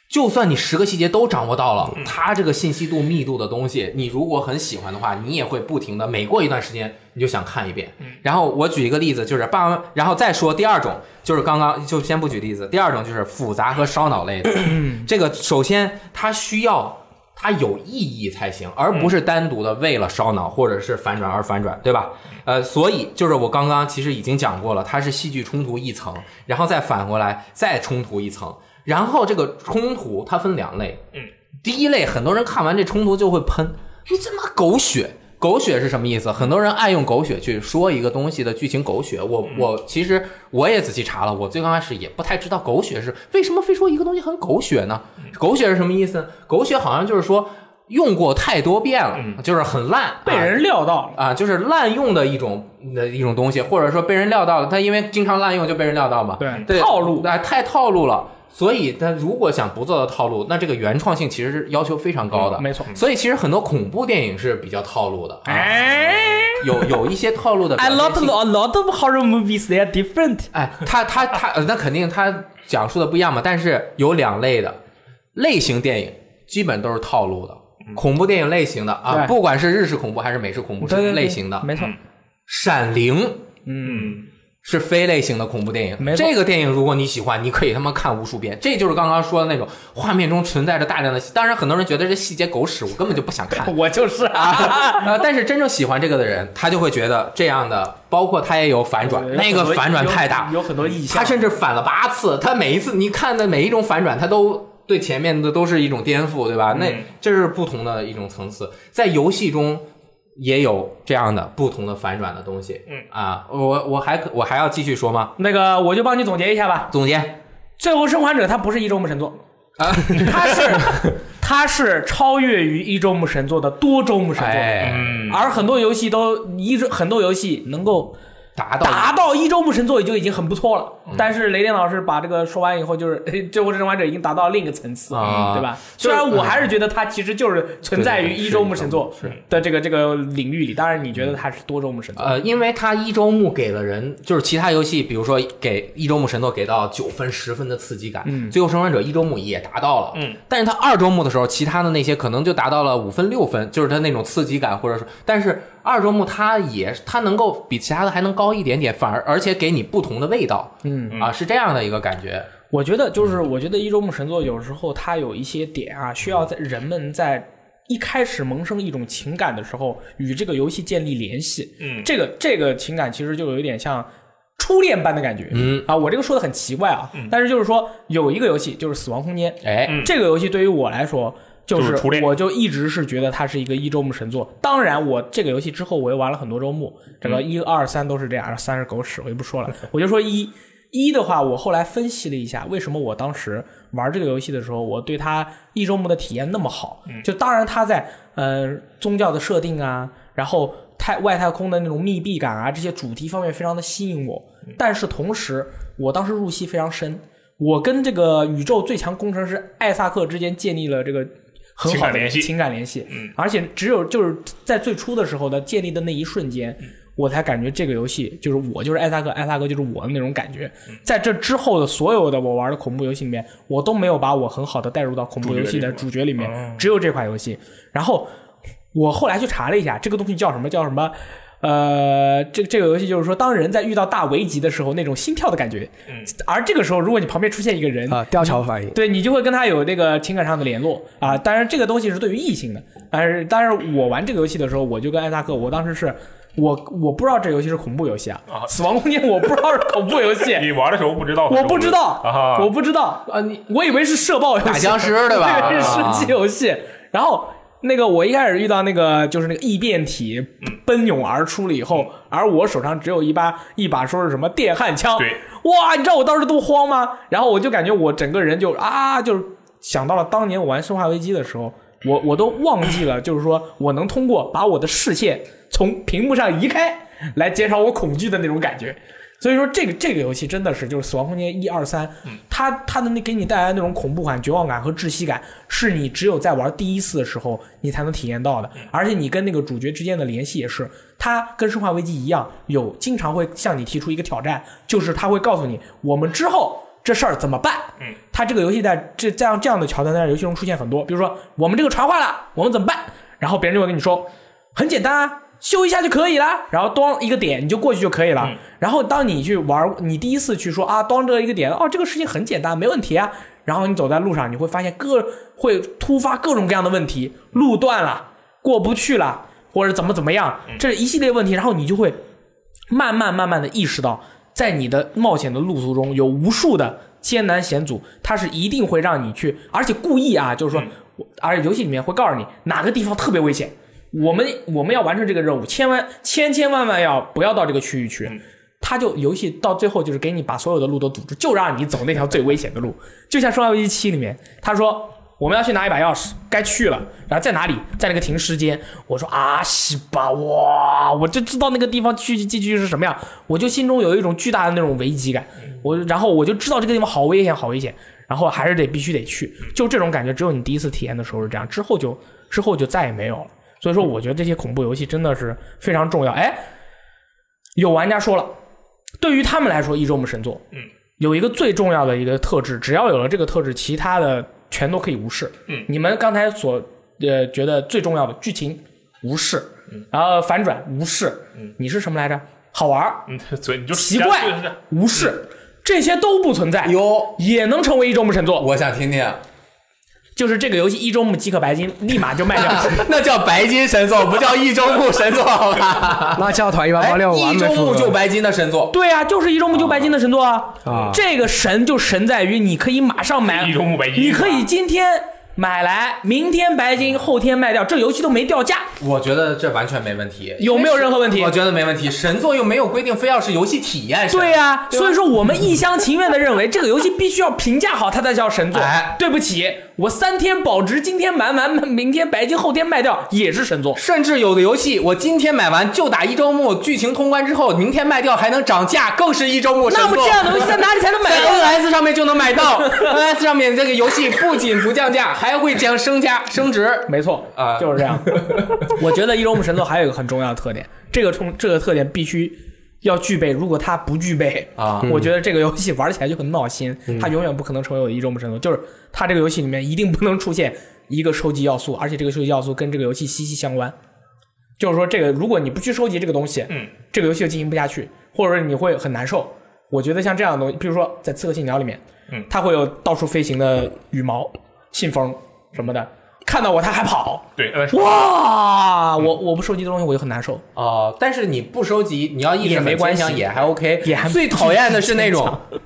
就算你十个细节都掌握到了，它这个信息度密度的东西，你如果很喜欢的话，你也会不停的，每过一段时间你就想看一遍。然后我举一个例子，就是霸王，然后再说第二种，就是刚刚就先不举例子，第二种就是复杂和烧脑类的。这个首先它需要。它有意义才行，而不是单独的为了烧脑或者是反转而反转，对吧？呃，所以就是我刚刚其实已经讲过了，它是戏剧冲突一层，然后再反过来再冲突一层，然后这个冲突它分两类，嗯，第一类很多人看完这冲突就会喷，你这妈狗血。狗血是什么意思？很多人爱用狗血去说一个东西的剧情狗血。我我其实我也仔细查了，我最刚开始也不太知道狗血是为什么非说一个东西很狗血呢？狗血是什么意思？狗血好像就是说用过太多遍了，就是很烂，被啊人料到了，啊，就是滥用的一种的一种东西，或者说被人料到了。他因为经常滥用，就被人料到嘛。对对，套路啊，太套路了。所以他如果想不做到套路，那这个原创性其实是要求非常高的。嗯没错所以其实很多恐怖电影是比较套路的，啊、哎有有一些套路的 A lot 性。a lot of horror movies they are different。哎，他他他，呃那肯定他讲述的不一样嘛。但是有两类的类型电影，基本都是套路的。恐怖电影类型的啊，不管是日式恐怖还是美式恐怖，类型的。没错，闪灵嗯，是非类型的恐怖电影。这个电影如果你喜欢，你可以他妈看无数遍。这就是刚刚说的那种画面中存在着大量的，当然很多人觉得这细节狗屎，我根本就不想看。我就是 啊，但是真正喜欢这个的人，他就会觉得这样的，包括他也有反转，那个反转太大，有很多意象。他甚至反了八次，他每一次你看的每一种反转，他都对前面的都是一种颠覆，对吧？那嗯这是不同的一种层次，在游戏中也有这样的不同的反转的东西。嗯。啊，我我还可我还要继续说吗？那个，我就帮你总结一下吧。总结最后生还者它不是一周目神作，啊，它是 它是超越于一周目神作的多周目神作，哎，嗯，而很多游戏都一周很多游戏能够达到达到一周目神作也就已经很不错了。但是雷电老师把这个说完以后，就是嘿最后生还者已经达到另一个层次，啊。对吧？虽然我还是觉得它其实就是存在于一周目神作的这个这个领域里，当然你觉得它是多周目神作，呃，因为它一周目给了人，就是其他游戏，比如说给一周目神作给到九分、十分的刺激感，嗯。最后生还者一周目也达到了，嗯，但是它二周目的时候，其他的那些可能就达到了五分、六分，就是它那种刺激感，或者说，但是二周目它也它能够比其他的还能高一点点，反而而且给你不同的味道，嗯啊，是这样的一个感觉，我觉得就是，我觉得一周目神作有时候它有一些点啊，需要在人们在一开始萌生一种情感的时候，与这个游戏建立联系。嗯这个这个情感其实就有一点像初恋般的感觉。嗯啊，我这个说的很奇怪啊，但是就是说有一个游戏就是《死亡空间》，哎，嗯这个游戏对于我来说。就就是初恋我就一直是觉得它是一个一周目神作。当然，我这个游戏之后我又玩了很多周目，整个一二三都是这样，三是狗屎，我就不说了。我就说一一的话，我后来分析了一下，为什么我当时玩这个游戏的时候，我对它一周目的体验那么好。就当然它在呃宗教的设定啊，然后太外太空的那种密闭感啊，这些主题方面非常的吸引我。但是同时，我当时入戏非常深，我跟这个宇宙最强工程师艾萨克之间建立了这个很好的情感联系情感联系。嗯，而且只有就是在最初的时候的建立的那一瞬间，我才感觉这个游戏就是我就是艾萨克，艾萨克就是我的那种感觉。在这之后的所有的我玩的恐怖游戏里面，我都没有把我很好的带入到恐怖游戏的主角里面，哦只有这款游戏。然后我后来去查了一下，这个东西叫什么？叫什么？呃，这这个游戏就是说，当人在遇到大危急的时候，那种心跳的感觉。嗯，而这个时候，如果你旁边出现一个人，啊，吊桥反应。对你就会跟他有那个情感上的联络啊。当然，这个东西是对于异性的，但是但是我玩这个游戏的时候，我就跟艾萨克，我当时是我我不知道这游戏是恐怖游戏啊，啊死亡空间我不知道是恐怖游戏，你玩的时候不知道，我不知道，啊，我不知道啊，你我以为是社爆游戏，打僵尸对吧 我以为是射击游戏。然后那个我一开始遇到那个就是那个异变体奔涌而出了以后，而我手上只有一把一把说是什么电焊枪，对，哇，你知道我当时多慌吗？然后我就感觉我整个人就啊，就是想到了当年我玩《生化危机》的时候，我我都忘记了，就是说我能通过把我的视线从屏幕上移开，来减少我恐惧的那种感觉。所以说，这个这个游戏真的是就是《死亡空间》一二三，它它的那给你带来那种恐怖感、绝望感和窒息感，是你只有在玩第一次的时候你才能体验到的。而且你跟那个主角之间的联系也是，它跟《生化危机》一样，有经常会向你提出一个挑战，就是他会告诉你我们之后这事儿怎么办。嗯，它这个游戏在这这样这样的桥段在游戏中出现很多，比如说我们这个船坏了，我们怎么办？然后别人就会跟你说，很简单啊。修一下就可以了，然后端一个点你就过去就可以了。嗯然后当你去玩，你第一次去说啊，端这一个点，哦，这个事情很简单，没问题啊。然后你走在路上，你会发现各会突发各种各样的问题，路断了，过不去了，或者怎么怎么样，这一系列问题，然后你就会慢慢慢慢的意识到，在你的冒险的路途中有无数的艰难险阻，它是一定会让你去，而且故意啊，就是说，我而且游戏里面会告诉你哪个地方特别危险，我们我们要完成这个任务，千万千千万万要不要到这个区域去。他就游戏到最后就是给你把所有的路都堵住，就让你走那条最危险的路。就像《生化危机七》里面，他说我们要去拿一把钥匙，该去了，然后在哪里，在那个停尸间。我说啊西吧，哇，我就知道那个地方去进去是什么样，我就心中有一种巨大的那种危机感。我然后我就知道这个地方好危险，好危险，然后还是得必须得去。就这种感觉，只有你第一次体验的时候是这样，之后就之后就再也没有了。所以说，我觉得这些恐怖游戏真的是非常重要。哎，有玩家说了，对于他们来说，一周目神作，嗯，有一个最重要的一个特质，只要有了这个特质，其他的全都可以无视。嗯，你们刚才所呃觉得最重要的剧情无视，然后反转无视，嗯，你是什么来着？好玩儿嗯，嘴你就奇怪无视，这些都不存在，有，也能成为一周目神作。我想听听，就是这个游戏一周目即可白金，立马就卖掉。那叫白金神作，不叫一周目神作，好吧？那叫团一八哎八六，完一周目就白金的神作，对啊，就是一周目就白金的神作啊！啊这个神就神在于你可以马上买一周目白金你可以今天买来，明天白金，后天卖掉，这游戏都没掉价，我觉得这完全没问题。有没有任何问题我？觉得没问题。神作又没有规定非要是游戏体验神。对呀、所以说我们一厢情愿的认为这个游戏必须要评价好，它才叫神作。哎对不起，我三天保值，今天买完，明天白金，后天卖掉也是神作。甚至有的游戏，我今天买完就打一周目，剧情通关之后，明天卖掉还能涨价，更是一周目。那么这样的游戏在哪里才能买 在到在？NS 上面就能买到，NS 上面这个游戏不仅不降价，还会将升价升值。没错啊就是这样。我觉得一周目神作还有一个很重要的特点，这个冲这个特点必须要具备，如果它不具备啊我觉得这个游戏玩起来就很闹心，它永远不可能成为我的一周目神作。就是它这个游戏里面一定不能出现一个收集要素，而且这个收集要素跟这个游戏息息相关。就是说，这个如果你不去收集这个东西，嗯，这个游戏就进行不下去，或者说你会很难受。我觉得像这样的东西，比如说在《刺客信条》里面，嗯它会有到处飞行的羽毛、信封什么的，看到我他还跑，对，哇！我我不收集的东西我就很难受。哦，但是你不收集，你要意识也没关系也还 OK。也还最讨厌的是那种 《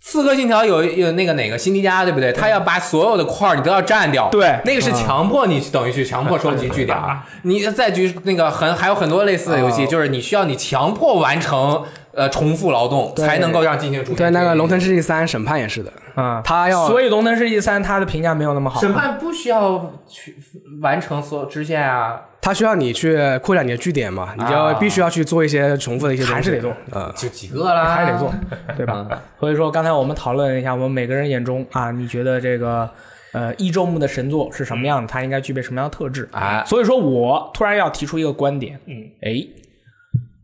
刺客信条》有有那个哪个辛迪加对不对？他要把所有的块儿你都要占掉，对那个是强迫你等于去强迫收集据点。你再举那个很还有很多类似的游戏，就是你需要你强迫完成呃重复劳动才能够让进行主线。对，那个《龙腾世纪三》审判也是的，啊、他要所以《龙腾世纪三》他的评价没有那么好。审判不需要去完成所有支线啊，他需要你去扩展你的据点嘛，你就啊必须要去做一些重复的一些东西，还是得做呃，就几个啦，还是得做，对吧？嗯所以说，刚才我们讨论了一下，我们每个人眼中啊，你觉得这个呃一周目的神作是什么样的？它应该具备什么样的特质？哎，所以说我突然要提出一个观点，嗯，哎，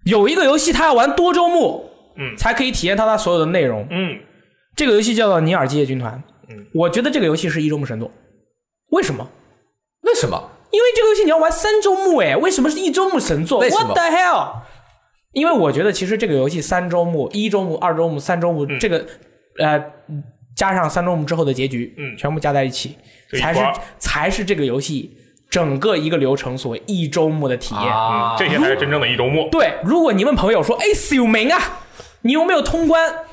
有一个游戏它要玩多周目，嗯才可以体验到它所有的内容。嗯，这个游戏叫做《尼尔：机械军团》，嗯，我觉得这个游戏是一周目神作。为什么？为什么？因为这个游戏你要玩三周目，哎，为什么是一周目神作？What the hell？因为我觉得其实这个游戏三周目、一周目、二周目、三周目，这个呃加上三周目之后的结局，嗯全部加在一起，才是才是这个游戏整个一个流程所谓一周目的体验。啊嗯，这些才是真正的一周目。对，如果你问朋友说：“哎，小明啊，你有没有通关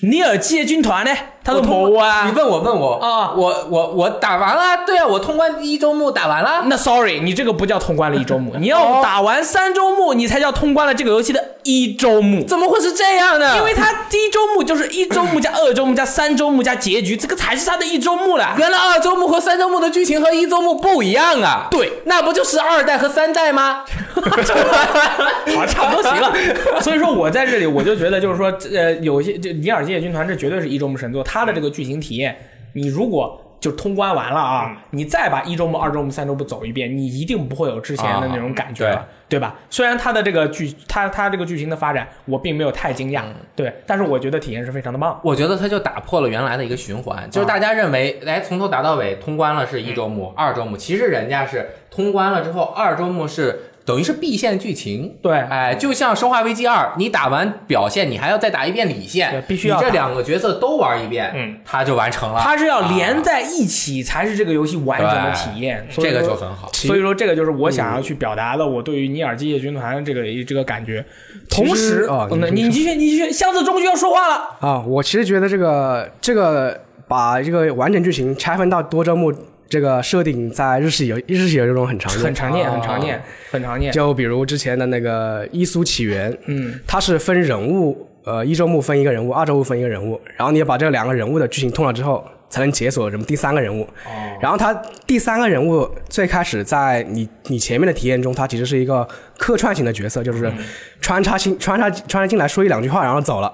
尼尔基业军团呢？”他说：“没啊。”你问我问我啊我我我打完了，对啊，我通关一周目打完了。那 sorry，你这个不叫通关了一周目，你哦要打完三周目，你才叫通关了这个游戏的一周目。怎么会是这样呢？因为他第一周目就是一周目加二周目加三周目加结局，这个才是他的一周目了。原来二周目和三周目的剧情和一周目不一样啊。对，那不就是二代和三代吗？好，差不多行了。所以说我在这里，我就觉得就是说，呃，有些就尼尔基业军团这绝对是一周目神作，它的这个剧情体验，你如果就通关完了啊，你再把一周目、二周目、三周目走一遍，你一定不会有之前的那种感觉了，啊对吧？虽然它的这个剧，它它这个剧情的发展，我并没有太惊讶，对，但是我觉得体验是非常的棒。我觉得它就打破了原来的一个循环，就是大家认为，哎，从头打到尾通关了是一周目、二周目，其实人家是通关了之后，二周目是等于是 B 线剧情。对哎，就像《生化危机二》，你打完表现，你还要再打一遍里线，对必须要你这两个角色都玩一遍，嗯，它就完成了。它是要连啊在一起才是这个游戏完整的体验，这个就很好。所以说，这个就是我想要去表达的，我对于尼尔机械军团这个这个感觉。同时，啊你继续，你继续，箱子终于要说话了。啊，我其实觉得这个这个把这个完整剧情拆分到多周目这个设定，在日式游日式游戏中很常见，很常见，啊很常见，很常见。就比如之前的那个《伊苏起源》，嗯，它是分人物，呃，一周目分一个人物，二周目分一个人物，然后你把这两个人物的剧情通了之后，才能解锁什么第三个人物。哦然后它第三个人物最开始在你你前面的体验中，它其实是一个客串型的角色，就是穿插进穿插穿插进来说一两句话，然后走了。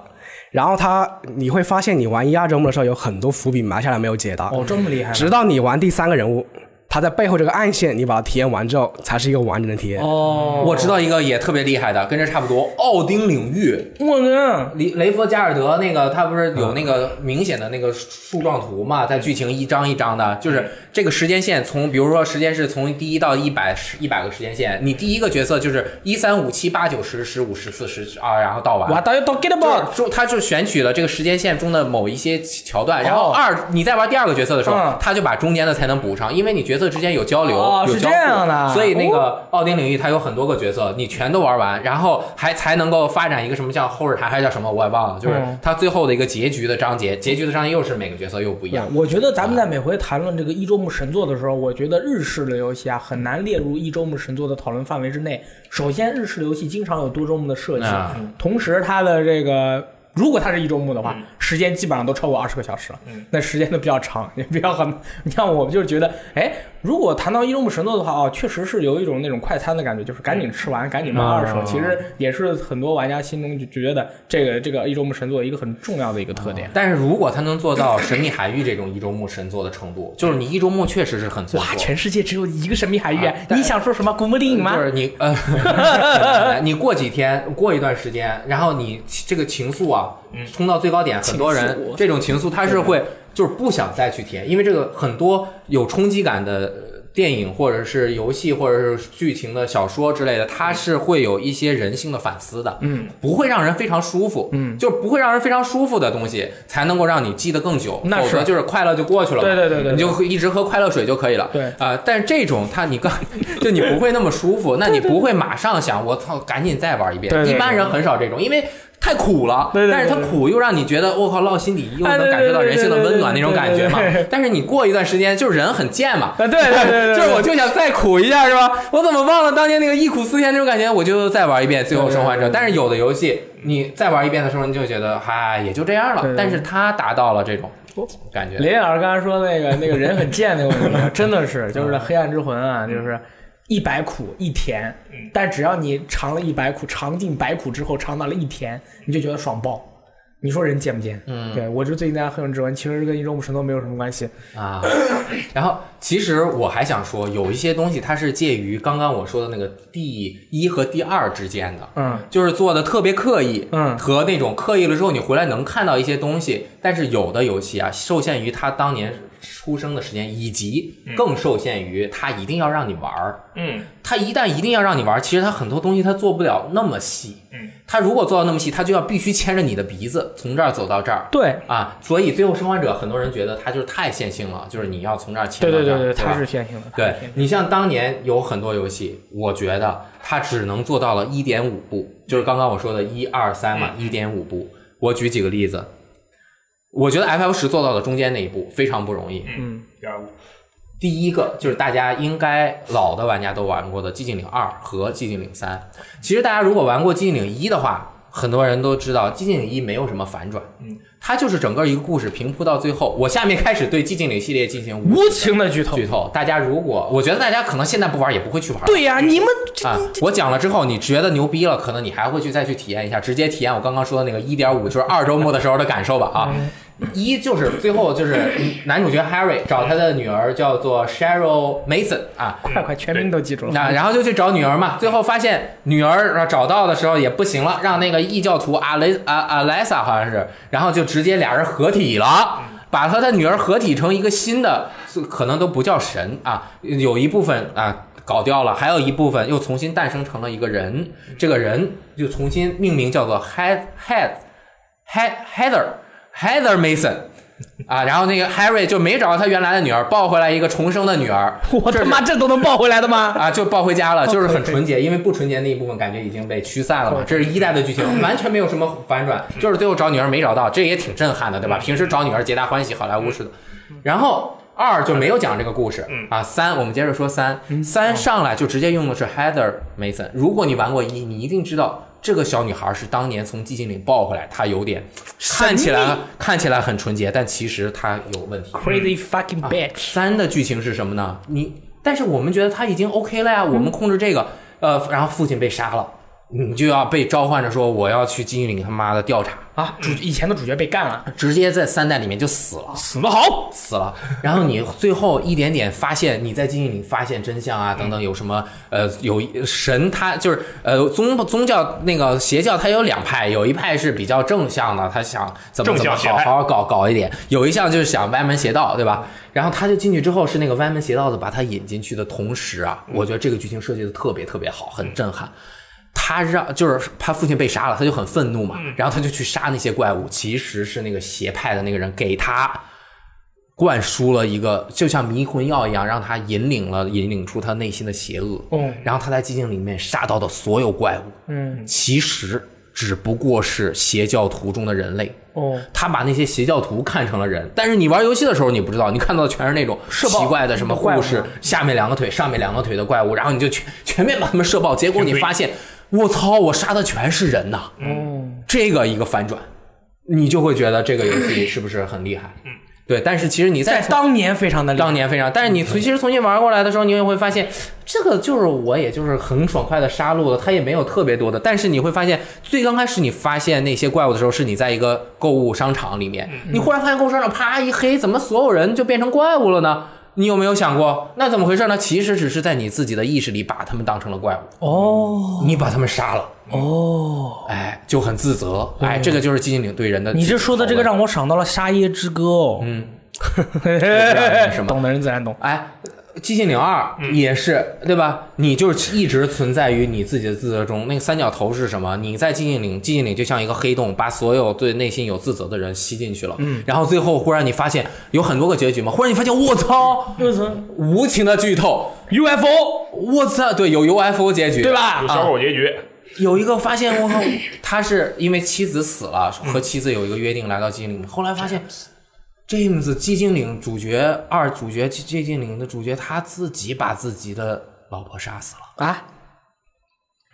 然后他你会发现，你玩一二周目的时候，有很多伏笔埋下来没有解答。哦，这么厉害？直到你玩第三个人物，他在背后这个暗线，你把它体验完之后，才是一个完整的体验。哦，我知道一个也特别厉害的，跟这差不多，奥丁领域。我呢，雷雷佛加尔德那个，他不是有那个明显的那个树状图嘛，在剧情一张一张的，就是这个时间线从，比如说时间是从第一到一百一百个时间线，你第一个角色就是一三五七八九十十五十四十啊，然后到完。我到要到 get 就是 about，中，他就选取了这个时间线中的某一些桥段，然后二，你在玩第二个角色的时候，嗯。他就把中间的才能补上，因为你角色之间有交流，有交互。这样的。所以那个奥丁领域它有很多个角色，你全都玩完，然后还才能够发展一个什么叫后日谈，还是叫什么我也忘了，就是嗯。它最后的一个结局的章节，结局的章节又是每个角色又不一样。我觉得咱们在每回谈论这个一周目神作的时候，我觉得日式的游戏啊很难列入一周目神作的讨论范围之内。首先，日式的游戏经常有多周目的设计，啊同时它的这个。如果它是一周目的话，时间基本上都超过二十个小时了，那时间都比较长，也比较很。你像，我们就是觉得，哎，如果谈到一周目神作的话，哦，确实是有一种那种快餐的感觉，就是赶紧吃完，赶紧卖二手。嗯其实也是很多玩家心中就觉得这个这个一周目神作一个很重要的一个特点。但是如果它能做到神秘海域这种一周目神作的程度，就是你一周目确实是很哇，全世界只有一个神秘海域，啊你想说什么 古墓丽影吗？就是你呃，你过几天，过一段时间，然后你这个情愫啊，冲到最高点，很多人这种情愫他是会就是不想再去体验，因为这个很多有冲击感的电影或者是游戏或者是剧情的小说之类的，它是会有一些人性的反思的，嗯，不会让人非常舒服，嗯，就是不会让人非常舒服的东西，才能够让你记得更久，那是。否则就是快乐就过去了，对对对对对。你就会一直喝快乐水就可以了，对。啊、但是这种它你刚 就你不会那么舒服，那你不会马上想我操，赶紧再玩一遍，一般人很少这种，因为。太苦了，对对对但是它苦又让你觉得我靠烙心底，又能感受到人性的温暖那种感觉嘛。但是你过一段时间，就是人很贱嘛，啊，对对对对对，就是我就想再苦一下，是吧？我怎么忘了当年那个忆苦思甜那种感觉？我就再玩一遍《最后生还者但是有的游戏，你再玩一遍的时候，你就觉得，嗨，也就这样了。但是它达到了这种感觉。林老师刚才说那个那个人很贱那个问题，真的是就是《黑暗之魂》啊，就是一百苦一甜，但只要你尝了一百苦，尝尽百苦之后尝到了一甜，你就觉得爽爆。你说人贱不贱？嗯，对我就最近在《黑暗之魂》，其实跟一周目神都没有什么关系。啊，然后其实我还想说，有一些东西它是介于刚刚我说的那个第一和第二之间的，嗯，就是做的特别刻意，嗯和那种刻意了之后你回来能看到一些东西，但是有的游戏啊，受限于它当年出生的时间，以及更受限于他一定要让你玩儿。嗯，他一旦一定要让你玩儿，其实他很多东西他做不了那么细。嗯，他如果做到那么细，他就要必须牵着你的鼻子从这儿走到这儿。对，啊，所以《最后生还者》很多人觉得他就是太线性了，就是你要从这儿牵到这儿，对对对对，吧它是线性的。对你像当年有很多游戏，我觉得它只能做到了一点五步，就是刚刚我说的一二三嘛，一点五步。我举几个例子，我觉得 FF 十做到了中间那一步非常不容易。嗯，第二部，第一个就是大家应该老的玩家都玩过的《寂静岭二》和《寂静岭三》。其实大家如果玩过《寂静岭一》的话，很多人都知道《寂静岭一》没有什么反转，嗯，它就是整个一个故事平铺到最后。我下面开始对《寂静岭》系列进行无无情的剧透。剧透。大家如果我觉得大家可能现在不玩也不会去玩。对呀、你们啊，我讲了之后，你觉得牛逼了，可能你还会去再去体验一下，直接体验我刚刚说的那个一点五，就是二周目的时候的感受吧啊。一就是最后就是男主角 Harry 找他的女儿叫做 Cheryl Mason 啊，快快全名都记住了。那然后就去找女儿嘛，最后发现女儿呃找到的时候也不行了，让那个异教徒阿雷阿阿莱萨好像是，然后就直接俩人合体了。把和他女儿合体成一个新的，可能都不叫神啊，有一部分啊搞掉了，还有一部分又重新诞生成了一个人，这个人就重新命名叫做 Head Head Head Heather Heather Mason 啊，然后那个 Harry 就没找到他原来的女儿，抱回来一个重生的女儿，我他妈这都能抱回来的吗？啊，就抱回家了，就是很纯洁，因为不纯洁那一部分感觉已经被驱散了嘛。这是一代的剧情，完全没有什么反转，就是最后找女儿没找到，这也挺震撼的，对吧？平时找女儿皆大欢喜，好莱坞似的。然后二就没有讲这个故事啊，三我们接着说三，三上来就直接用的是 Heather Mason。如果你玩过一，你一定知道。这个小女孩是当年从寂静岭抱回来，她有点看起来看起来很纯洁，但其实她有问题。Crazy fucking bitch！三的剧情是什么呢？你，但是我们觉得她已经 OK 了呀，我们控制这个，呃，然后父亲被杀了，你就要被召唤着说我要去寂静岭他妈的调查，啊，主以前的主角被干了，直接在三代里面就死了。死得好。死了，然后你最后一点点发现你在寂静岭发现真相啊，等等，有什么呃，有神他就是呃宗宗教那个邪教，它有两派，有一派是比较正向的，他想怎么怎么好正向邪派好搞搞一点，有一项就是想歪门邪道，对吧？然后他就进去之后是那个歪门邪道的把他引进去的同时啊，我觉得这个剧情设计的特别特别好，很震撼。他让就是他父亲被杀了，他就很愤怒嘛，然后他就去杀那些怪物，其实是那个邪派的那个人给他灌输了一个就像迷魂药一样，让他引领了引领出他内心的邪恶。哦。然后他在寂静里面杀到的所有怪物，嗯，其实只不过是邪教徒中的人类。哦，他把那些邪教徒看成了人，但是你玩游戏的时候你不知道，你看到的全是那种奇怪的什么护士，下面两个腿，上面两个腿的怪物，然后你就全全面把他们射爆，结果你发现，我操，我杀的全是人呐！哦，这个一个反转，你就会觉得这个游戏是不是很厉害？嗯，对。但是其实你再在当年非常的厉害当年非常，但是你其实重新玩过来的时候，你也会发现，这个就是我也就是很爽快的杀戮了，它也没有特别多的。但是你会发现，最刚开始你发现那些怪物的时候，是你在一个购物商场里面，你忽然发现购物商场啪一黑，怎么所有人就变成怪物了呢？你有没有想过，那怎么回事呢？其实只是在你自己的意识里把他们当成了怪物，哦。你把他们杀了，哦，哎，就很自责，哎，这个就是寂静岭对人的。你这说的这个让我想到了《沙耶之歌》哦，嗯，懂的人自然懂。哎，寂静岭二也是，对吧？你就是一直存在于你自己的自责中。那个三角头是什么？你在寂静岭，寂静岭就像一个黑洞，把所有对内心有自责的人吸进去了。嗯，然后最后忽然你发现有很多个结局嘛，忽然你发现我操，无情的剧透，UFO 我操，对，有 UFO 结局，对？吧有？小狗结局，有一个发现，我靠，他是因为妻子死了，和妻子有一个约定，来到寂静岭。后来发现，James 寂静岭主角二主角寂寂静岭的主角，他自己把自己的老婆杀死了，啊，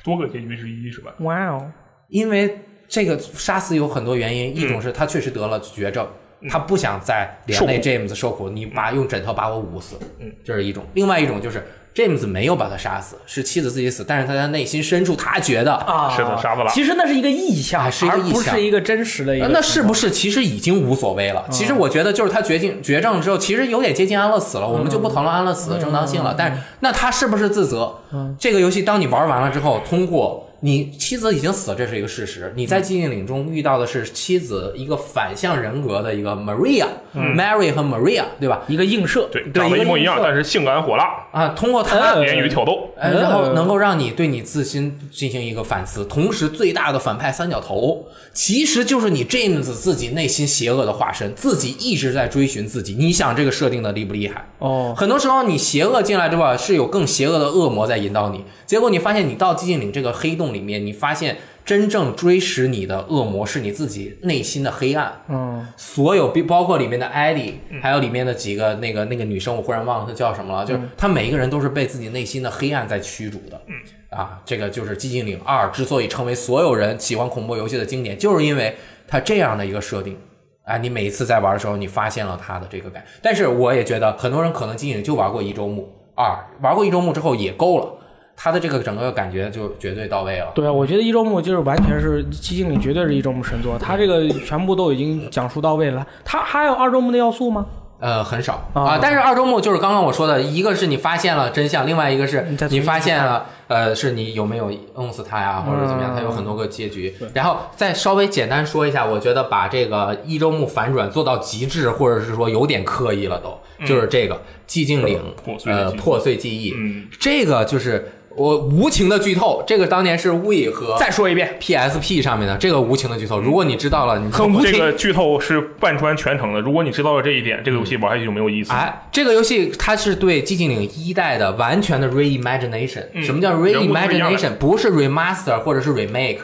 多个结局之一是吧？哇哦，因为这个杀死有很多原因，一种是他确实得了绝症。他不想再连累 James 受苦，你把用枕头把我捂死，嗯，这是一种；另外一种就是 James 没有把他杀死，是妻子自己死，但是他在内心深处他觉得啊，是的杀不了其实那是一个意象，啊是一个而不意象是一个真实的一个。那是不是其实已经无所谓了？其实我觉得就是他绝境绝症之后，其实有点接近安乐死了，我们就不讨论安乐死的正当性了。但是那他是不是自责？这个游戏当你玩完了之后，通过你妻子已经死了，这是一个事实。你在寂静岭中遇到的是妻子一个反向人格的一个 Maria、Mary 和 Maria，对吧？一个映射？对，长得一模一样但是性感火辣，啊，通过他呃言语挑逗。呃，然后能够让你对你自身进行一个反思，同时最大的反派三角头其实就是你 James 自己内心邪恶的化身，自己一直在追寻自己。你想这个设定的厉不厉害？哦，很多时候你邪恶进来之后，是有更邪恶的恶魔在引导你，结果你发现你到寂静岭这个黑洞里面，你发现真正追食你的恶魔是你自己内心的黑暗。嗯，所有比包括里面的艾莉，还有里面的几个那个那个女生，我忽然忘了她叫什么了。就是她每一个人都是被自己内心的黑暗在驱逐的。嗯啊，这个就是《寂静岭二》之所以成为所有人喜欢恐怖游戏的经典，就是因为它这样的一个设定。啊，你每一次在玩的时候，你发现了它的这个感。但是我也觉得很多人可能《寂静岭》就玩过一周目，二玩过一周目之后也够了，它的这个整个感觉就绝对到位了。对啊，我觉得一周目就是完全是寂静岭，绝对是一周目神作。它这个全部都已经讲述到位了。它还有二周目的要素吗？呃，很少啊啊，但是二周目就是刚刚我说的，一个是你发现了真相，另外一个是你发现了，呃，是你有没有弄死他呀，或者怎么样，嗯它有很多个结局。然后再稍微简单说一下，我觉得把这个一周目反转做到极致，或者是说有点刻意了都，就是这个寂静岭呃破碎记忆，嗯，这个就是我无情的剧透，这个当年是 We 和再说一遍，PSP 上面的这个无情的剧透，如果你知道了，你很无情这个剧透是贯穿全程的。如果你知道了这一点，这个游戏玩下去就没有意思。哎，这个游戏它是对寂静岭一代的完全的 reimagination、嗯什么叫 reimagination？不是 remaster 或者是 remake，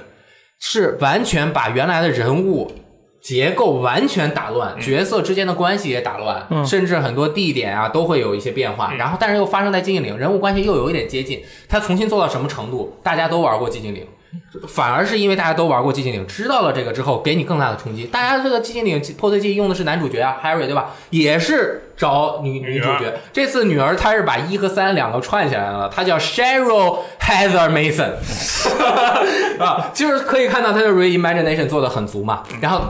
是完全把原来的人物结构完全打乱，角色之间的关系也打乱，嗯甚至很多地点啊都会有一些变化。然后，但是又发生在寂静岭，人物关系又有一点接近。他重新做到什么程度？大家都玩过寂静岭。反而是因为大家都玩过寂静岭，知道了这个之后，给你更大的冲击。大家这个寂静岭破碎记用的是男主角啊，Harry 对吧？也是找女女主角。这次女儿她是把一和三两个串起来了，她叫 Cheryl Heather Mason 啊，就是可以看到她的 reimagination 做的很足嘛。然后。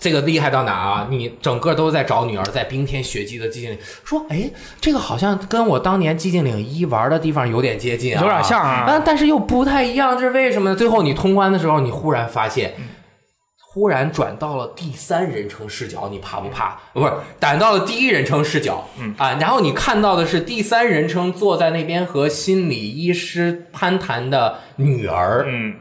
这个厉害到哪啊？你整个都在找女儿，在冰天雪地的寂静岭，说，哎，这个好像跟我当年寂静岭一玩的地方有点接近啊，有点像啊。啊，但是又不太一样，这是为什么呢？最后你通关的时候，你忽然发现，忽然转到了第三人称视角，你怕不怕？不是，转到了第一人称视角，嗯。啊，然后你看到的是第三人称坐在那边和心理医师攀谈的女儿，嗯，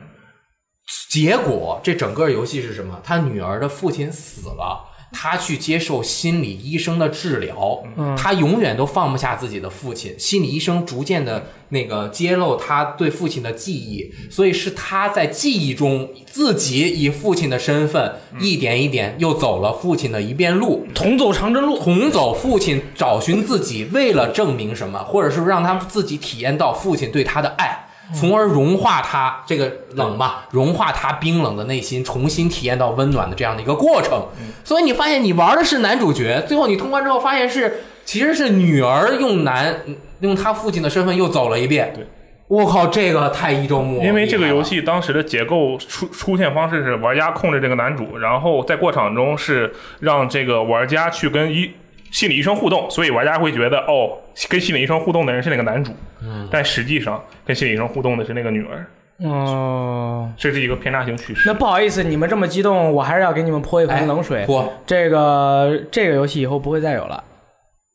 结果这整个游戏是什么？他女儿的父亲死了。他去接受心理医生的治疗，他永远都放不下自己的父亲。心理医生逐渐的那个揭露他对父亲的记忆，所以是他在记忆中自己以父亲的身份一点一点又走了父亲的一遍路，同走长征路。同走父亲找寻自己，为了证明什么，或者是让他自己体验到父亲对他的爱。从而融化他这个冷嘛，融化他冰冷的内心，重新体验到温暖的这样的一个过程。所以你发现你玩的是男主角，最后你通关之后发现是其实是女儿用男用他父亲的身份又走了一遍。对，我靠，这个太一周目了，因为这个游戏当时的结构出出现方式是玩家控制这个男主，然后在过场中是让这个玩家去跟医心理医生互动，所以玩家会觉得哦，跟心理医生互动的人是那个男主，嗯，但实际上跟心理医生互动的是那个女儿，哦，这是一个偏差型趋势那。不好意思，你们这么激动，我还是要给你们泼一盆冷水。哎泼这个这个游戏以后不会再有了。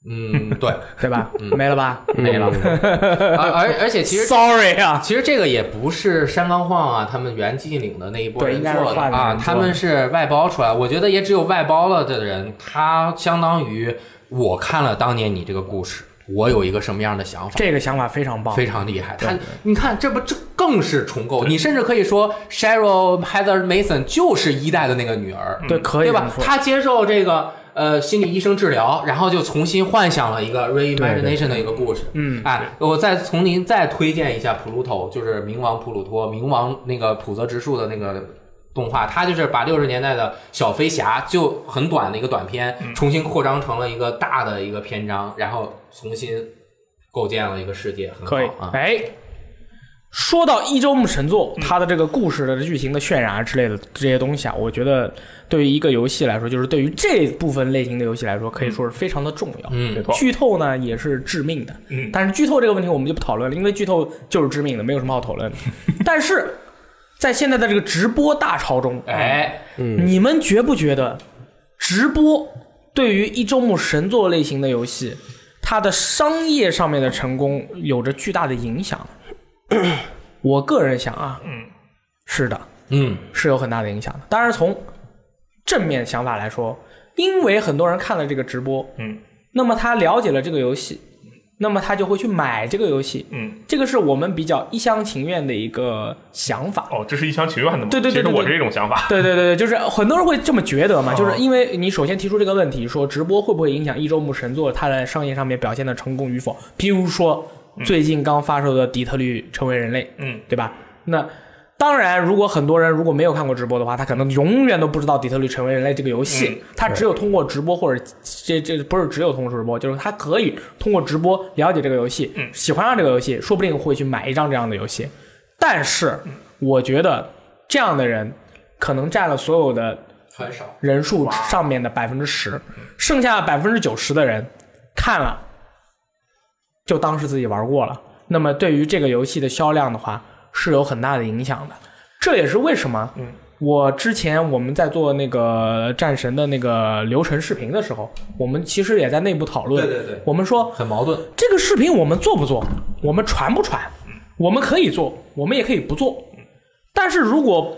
嗯，对，对吧？没了吧？没了。而而而且其实 Sorry 啊，其实这个也不是山冈晃啊，他们原寂静岭的那一波做的啊，他们是外包出来。我觉得也只有外包了的人，他相当于我看了当年你这个故事，我有一个什么样的想法。这个想法非常棒。非常厉害，他你看，这不这更是重构。你甚至可以说，Sheryl Heather Mason 就是一代的那个女儿，对，可以对吧？她接受这个呃心理医生治疗，然后就重新幻想了一个 reimagination 的一个故事。嗯，哎，我再从您再推荐一下普鲁托，就是冥王普鲁托，冥王那个普泽直树的那个。动画，他就是把六十年代的小飞侠就很短的一个短片，重新扩张成了一个大的一个篇章，然后重新构建了一个世界，很好可以。啊。哎，说到一周目神作，嗯它的这个故事的剧情的渲染啊之类的这些东西啊，我觉得对于一个游戏来说，就是对于这部分类型的游戏来说，可以说是非常的重要。嗯没错剧透呢也是致命的，嗯但是剧透这个问题我们就不讨论了，因为剧透就是致命的，没有什么好讨论的。但是在现在的这个直播大潮中，哎，你们觉不觉得直播对于一周目神作类型的游戏，它的商业上面的成功有着巨大的影响？我个人想啊，嗯，是的，嗯，是有很大的影响的。当然，从正面想法来说，因为很多人看了这个直播，嗯，那么他了解了这个游戏，那么他就会去买这个游戏，嗯，这个是我们比较一厢情愿的一个想法。哦，这是一厢情愿的吗？对对对对对其实我是这种想法。对对对对，就是很多人会这么觉得嘛，哦就是因为你首先提出这个问题，说直播会不会影响一周目神作它在商业上面表现的成功与否？譬如说最近刚发售的《底特律：成为人类》，嗯，对吧？那当然，如果很多人如果没有看过直播的话，他可能永远都不知道《底特律：成为人类》这个游戏，嗯他只有通过直播或者这这不是只有通过直播，就是他可以通过直播了解这个游戏，嗯喜欢上这个游戏，说不定会去买一张这样的游戏。但是，我觉得这样的人可能占了所有的很少。人数上面的百分之十，剩下百分之九十的人看了，就当是自己玩过了。那么对于这个游戏的销量的话，是有很大的影响的。这也是为什么，嗯，我之前我们在做那个战神的那个流程视频的时候，我们其实也在内部讨论，对对对我们说很矛盾。这个视频我们做不做，我们传不传，我们可以做，我们也可以不做。但是如果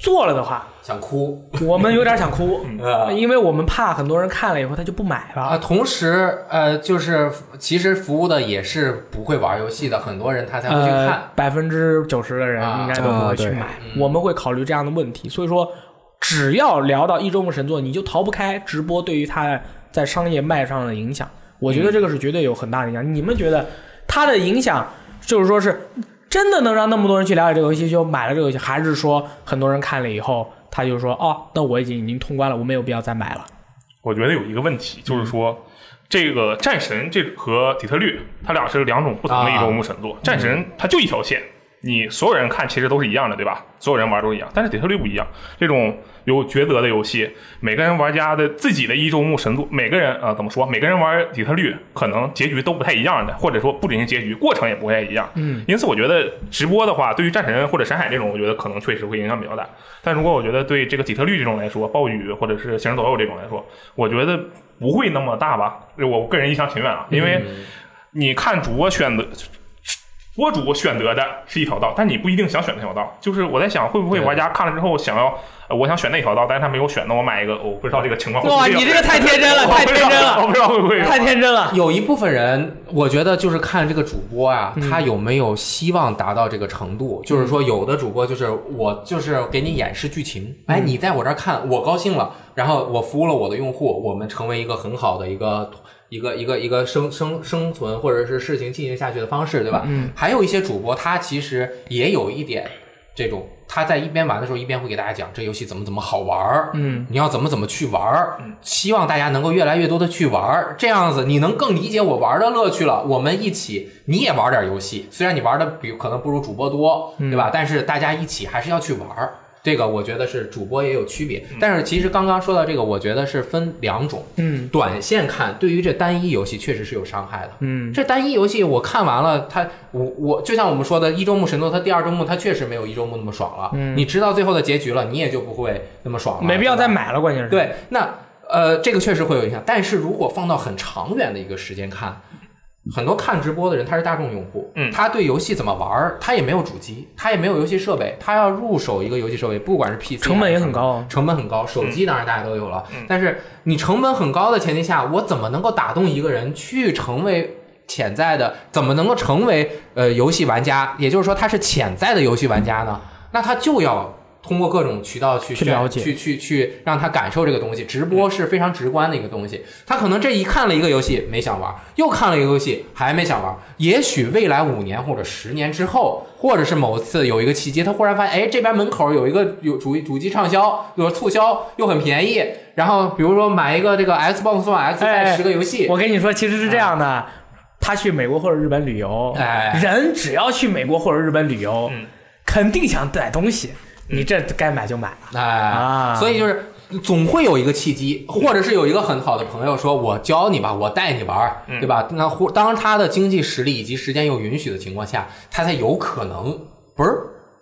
做了的话，想哭我们有点想哭，嗯因为我们怕很多人看了以后他就不买了。啊！同时，呃，就是其实服务的也是不会玩游戏的很多人，他才会去呃看。，百分之九十的人啊应该都不会去买。我们会考虑这样的问题，所以说，只要聊到一周目神作，你就逃不开直播对于它在商业卖上的影响。我觉得这个是绝对有很大的影响。你们觉得它的影响，就是说是真的能让那么多人去了解这个游戏，就买了这个游戏，还是说很多人看了以后，他就说哦，那我已经已经通关了，我没有必要再买了。我觉得有一个问题，就是说，这个战神这和底特律，它俩是两种不同的一种木神作。战神它就一条线，你所有人看其实都是一样的，对吧？所有人玩都一样，但是底特律不一样，这种有抉择的游戏，每个人玩家的自己的一周目神作，每个人啊、呃怎么说？每个人玩底特律可能结局都不太一样的，或者说不仅是结局，过程也不太一样。嗯，因此我觉得直播的话，对于战神或者闪海这种，我觉得可能确实会影响比较大。但如果我觉得对这个底特律这种来说，暴雨或者是行尸走肉这种来说，我觉得不会那么大吧。我个人一厢情愿啊，因为你看主播选择。播主选择的是一条道，但你不一定想选那条道。就是我在想，会不会玩家看了之后想要，呃我想选那条道，但是他没有选，那我买一个，我不知道这个情况哇，你这个太天真了，太天真了，我不知道会不会。太天真了。有一部分人，我觉得就是看这个主播啊，嗯他有没有希望达到这个程度。就是说，有的主播就是我就是给你演示剧情，嗯哎，你在我这儿看，我高兴了，然后我服务了我的用户，我们成为一个很好的一个。一个一个一个生生生存或者是事情进行下去的方式，对吧？嗯。还有一些主播，他其实也有一点这种，他在一边玩的时候，一边会给大家讲这游戏怎么怎么好玩儿，嗯，你要怎么怎么去玩儿，希望大家能够越来越多的去玩儿，这样子你能更理解我玩的乐趣了。我们一起，你也玩点游戏，虽然你玩的比可能不如主播多，对吧？但是大家一起还是要去玩儿。这个我觉得是主播也有区别，但是其实刚刚说到这个，我觉得是分两种。嗯短线看，对于这单一游戏确实是有伤害的。嗯这单一游戏我看完了，它我我就像我们说的，一周目神作，它第二周目它确实没有一周目那么爽了。嗯你知道最后的结局了，你也就不会那么爽了。没必要再买了，关键是。，对，那呃，这个确实会有影响。但是如果放到很长远的一个时间看，很多看直播的人他是大众用户，嗯他对游戏怎么玩儿，他也没有主机，他也没有游戏设备，他要入手一个游戏设备，不管是 PC，成本也很高啊成本很高。手机当然大家都有了，嗯但是你成本很高的前提下，我怎么能够打动一个人去成为？潜在的怎么能够成为呃游戏玩家？也就是说，他是潜在的游戏玩家呢？那他就要通过各种渠道去去了解去去去让他感受这个东西。直播是非常直观的一个东西。他可能这一看了一个游戏没想玩，又看了一个游戏还没想玩。也许未来五年或者十年之后，或者是某次有一个契机，他忽然发现，哎，这边门口有一个有主主机畅销，有促销又很便宜。然后比如说买一个这个 Xbox One X 哎带十个游戏，我跟你说，其实是这样的。他去美国或者日本旅游，哎人只要去美国或者日本旅游，嗯肯定想带东西，你这该买就买了。哎，啊所以就是总会有一个契机，或者是有一个很好的朋友说：“我教你吧，我带你玩，对吧？”那或当他的经济实力以及时间又允许的情况下，他才有可能不是。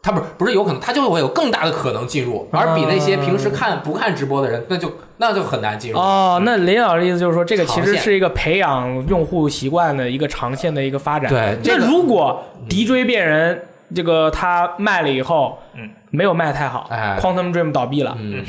他不是不是有可能，他就会有更大的可能进入，而比那些平时看不看直播的人，那就那就很难进入。哦，那林老师的意思就是说，这个其实是一个培养用户习惯的一个长线的一个发展。对这个那如果敌追变人这个他卖了以后，嗯，没有卖太好哎，Quantum Dream 倒闭了，嗯，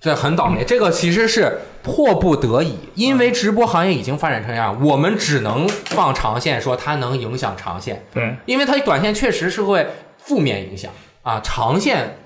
这很倒霉。这个其实是迫不得已，因为直播行业已经发展成这样，我们只能放长线，说它能影响长线。对，因为它短线确实是会负面影响啊，长线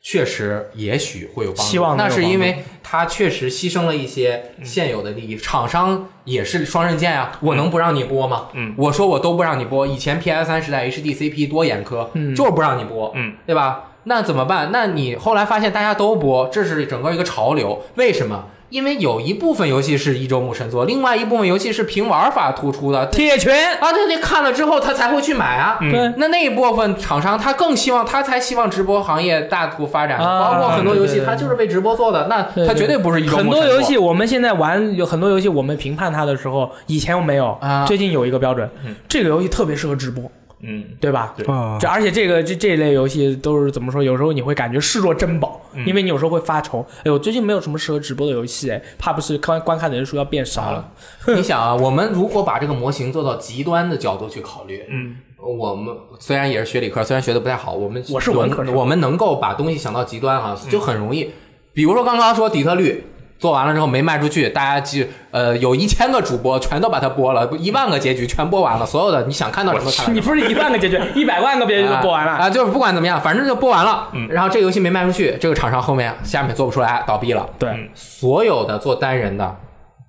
确实也许会有帮助。希望那是因为它确实牺牲了一些嗯现有的利益，厂商也是双刃剑啊，我能不让你播吗？嗯我说我都不让你播。以前 PS 三时代 HDCP 多严苛，嗯就是不让你播，嗯，对吧？那怎么办？那你后来发现大家都播，这是整个一个潮流。为什么？因为有一部分游戏是一周目神作，另外一部分游戏是凭玩法突出的。铁拳，啊，对对看了之后他才会去买啊。嗯对那那一部分厂商他更希望，他才希望直播行业大图发展，啊包括很多游戏对对对它就是为直播做的，那对对它绝对不是一周很多游戏我们现在玩有很多游戏，我们评判它的时候，以前没有，啊最近有一个标准嗯，这个游戏特别适合直播，嗯对吧？对啊这而且这个这这类游戏都是怎么说？有时候你会感觉视若珍宝，嗯因为你有时候会发愁，哎呦，最近没有什么适合直播的游戏，哎，怕不是观观看的人数要变少了。你想啊，我们如果把这个模型做到极端的角度去考虑，嗯，我们虽然也是学理科，虽然学的不太好，我们我是文科生我们能够把东西想到极端哈、就很容易。比如说刚刚说底特律做完了之后没卖出去，大家记呃有一千个主播全都把它播了，一万个结局全播完了，所有的你想看到什么看到你不是一万个结局，一百万个结局都播完了，啊，就是不管怎么样，反正就播完了。嗯。然后这个游戏没卖出去，这个厂商后面下面做不出来，倒闭了。对，嗯所有的做单人的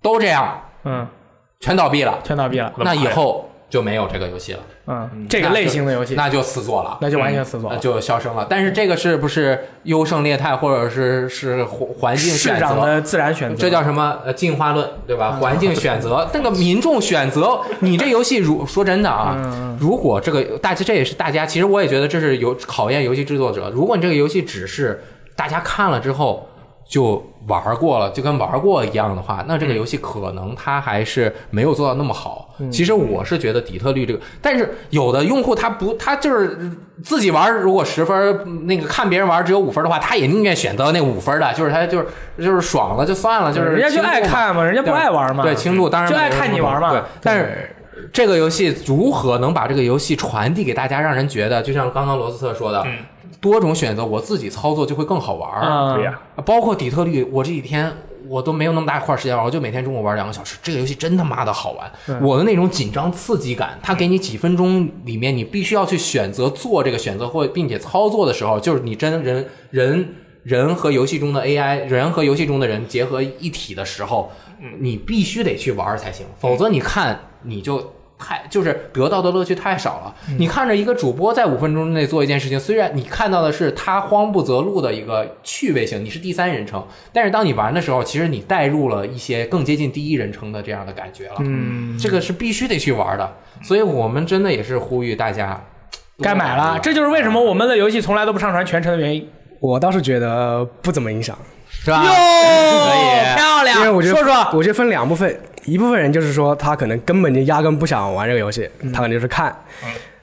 都这样，嗯，全倒闭了。全倒闭了，那以后就没有这个游戏了，嗯，这个类型的游戏，那就死做了。那就完全死错了。那就消声了，但是这个是不是优胜劣汰，或者是是环环境选择？的自然选择，这叫什么？呃，进化论，对吧？环境选择，那个民众选择，你这游戏如说真的啊，如果这个大家这也是大家，其实我也觉得这是有考验游戏制作者。如果你这个游戏只是大家看了之后就玩过了，就跟玩过一样的话，那这个游戏可能它还是没有做到那么好。其实我是觉得底特律这个，但是有的用户他不，他就是自己玩，如果十分，那个看别人玩只有五分的话，他也宁愿选择那五分的，就是他就是就是爽了就算了，就是人家就爱看嘛，人家不爱玩嘛。对，轻度当然就爱看你玩嘛。对，但是这个游戏如何能把这个游戏传递给大家，让人觉得就像刚刚罗斯特说的，嗯多种选择，我自己操作就会更好玩儿。啊，对呀，包括底特律，我这几天我都没有那么大一块儿时间玩，我就每天中午玩两个小时。这个游戏真他妈的好玩，我的那种紧张刺激感，它给你几分钟里面，你必须要去选择做这个选择或并且操作的时候，就是你真人人人和游戏中的 AI，人和游戏中的人结合一体的时候，你必须得去玩儿才行，否则你看你就。太就是得到的乐趣太少了。你看着一个主播在五分钟内做一件事情，虽然你看到的是他慌不择路的一个趣味性，你是第三人称，但是当你玩的时候，其实你带入了一些更接近第一人称的这样的感觉了。嗯，这个是必须得去玩的，所以我们真的也是呼吁大家该买了。这就是为什么我们的游戏从来都不上传全程的原因。我倒是觉得不怎么影响，是吧？哟，可以漂亮！因为我觉得说说，我觉得分两部分，一部分人就是说他可能根本就压根不想玩这个游戏，他可能就是看。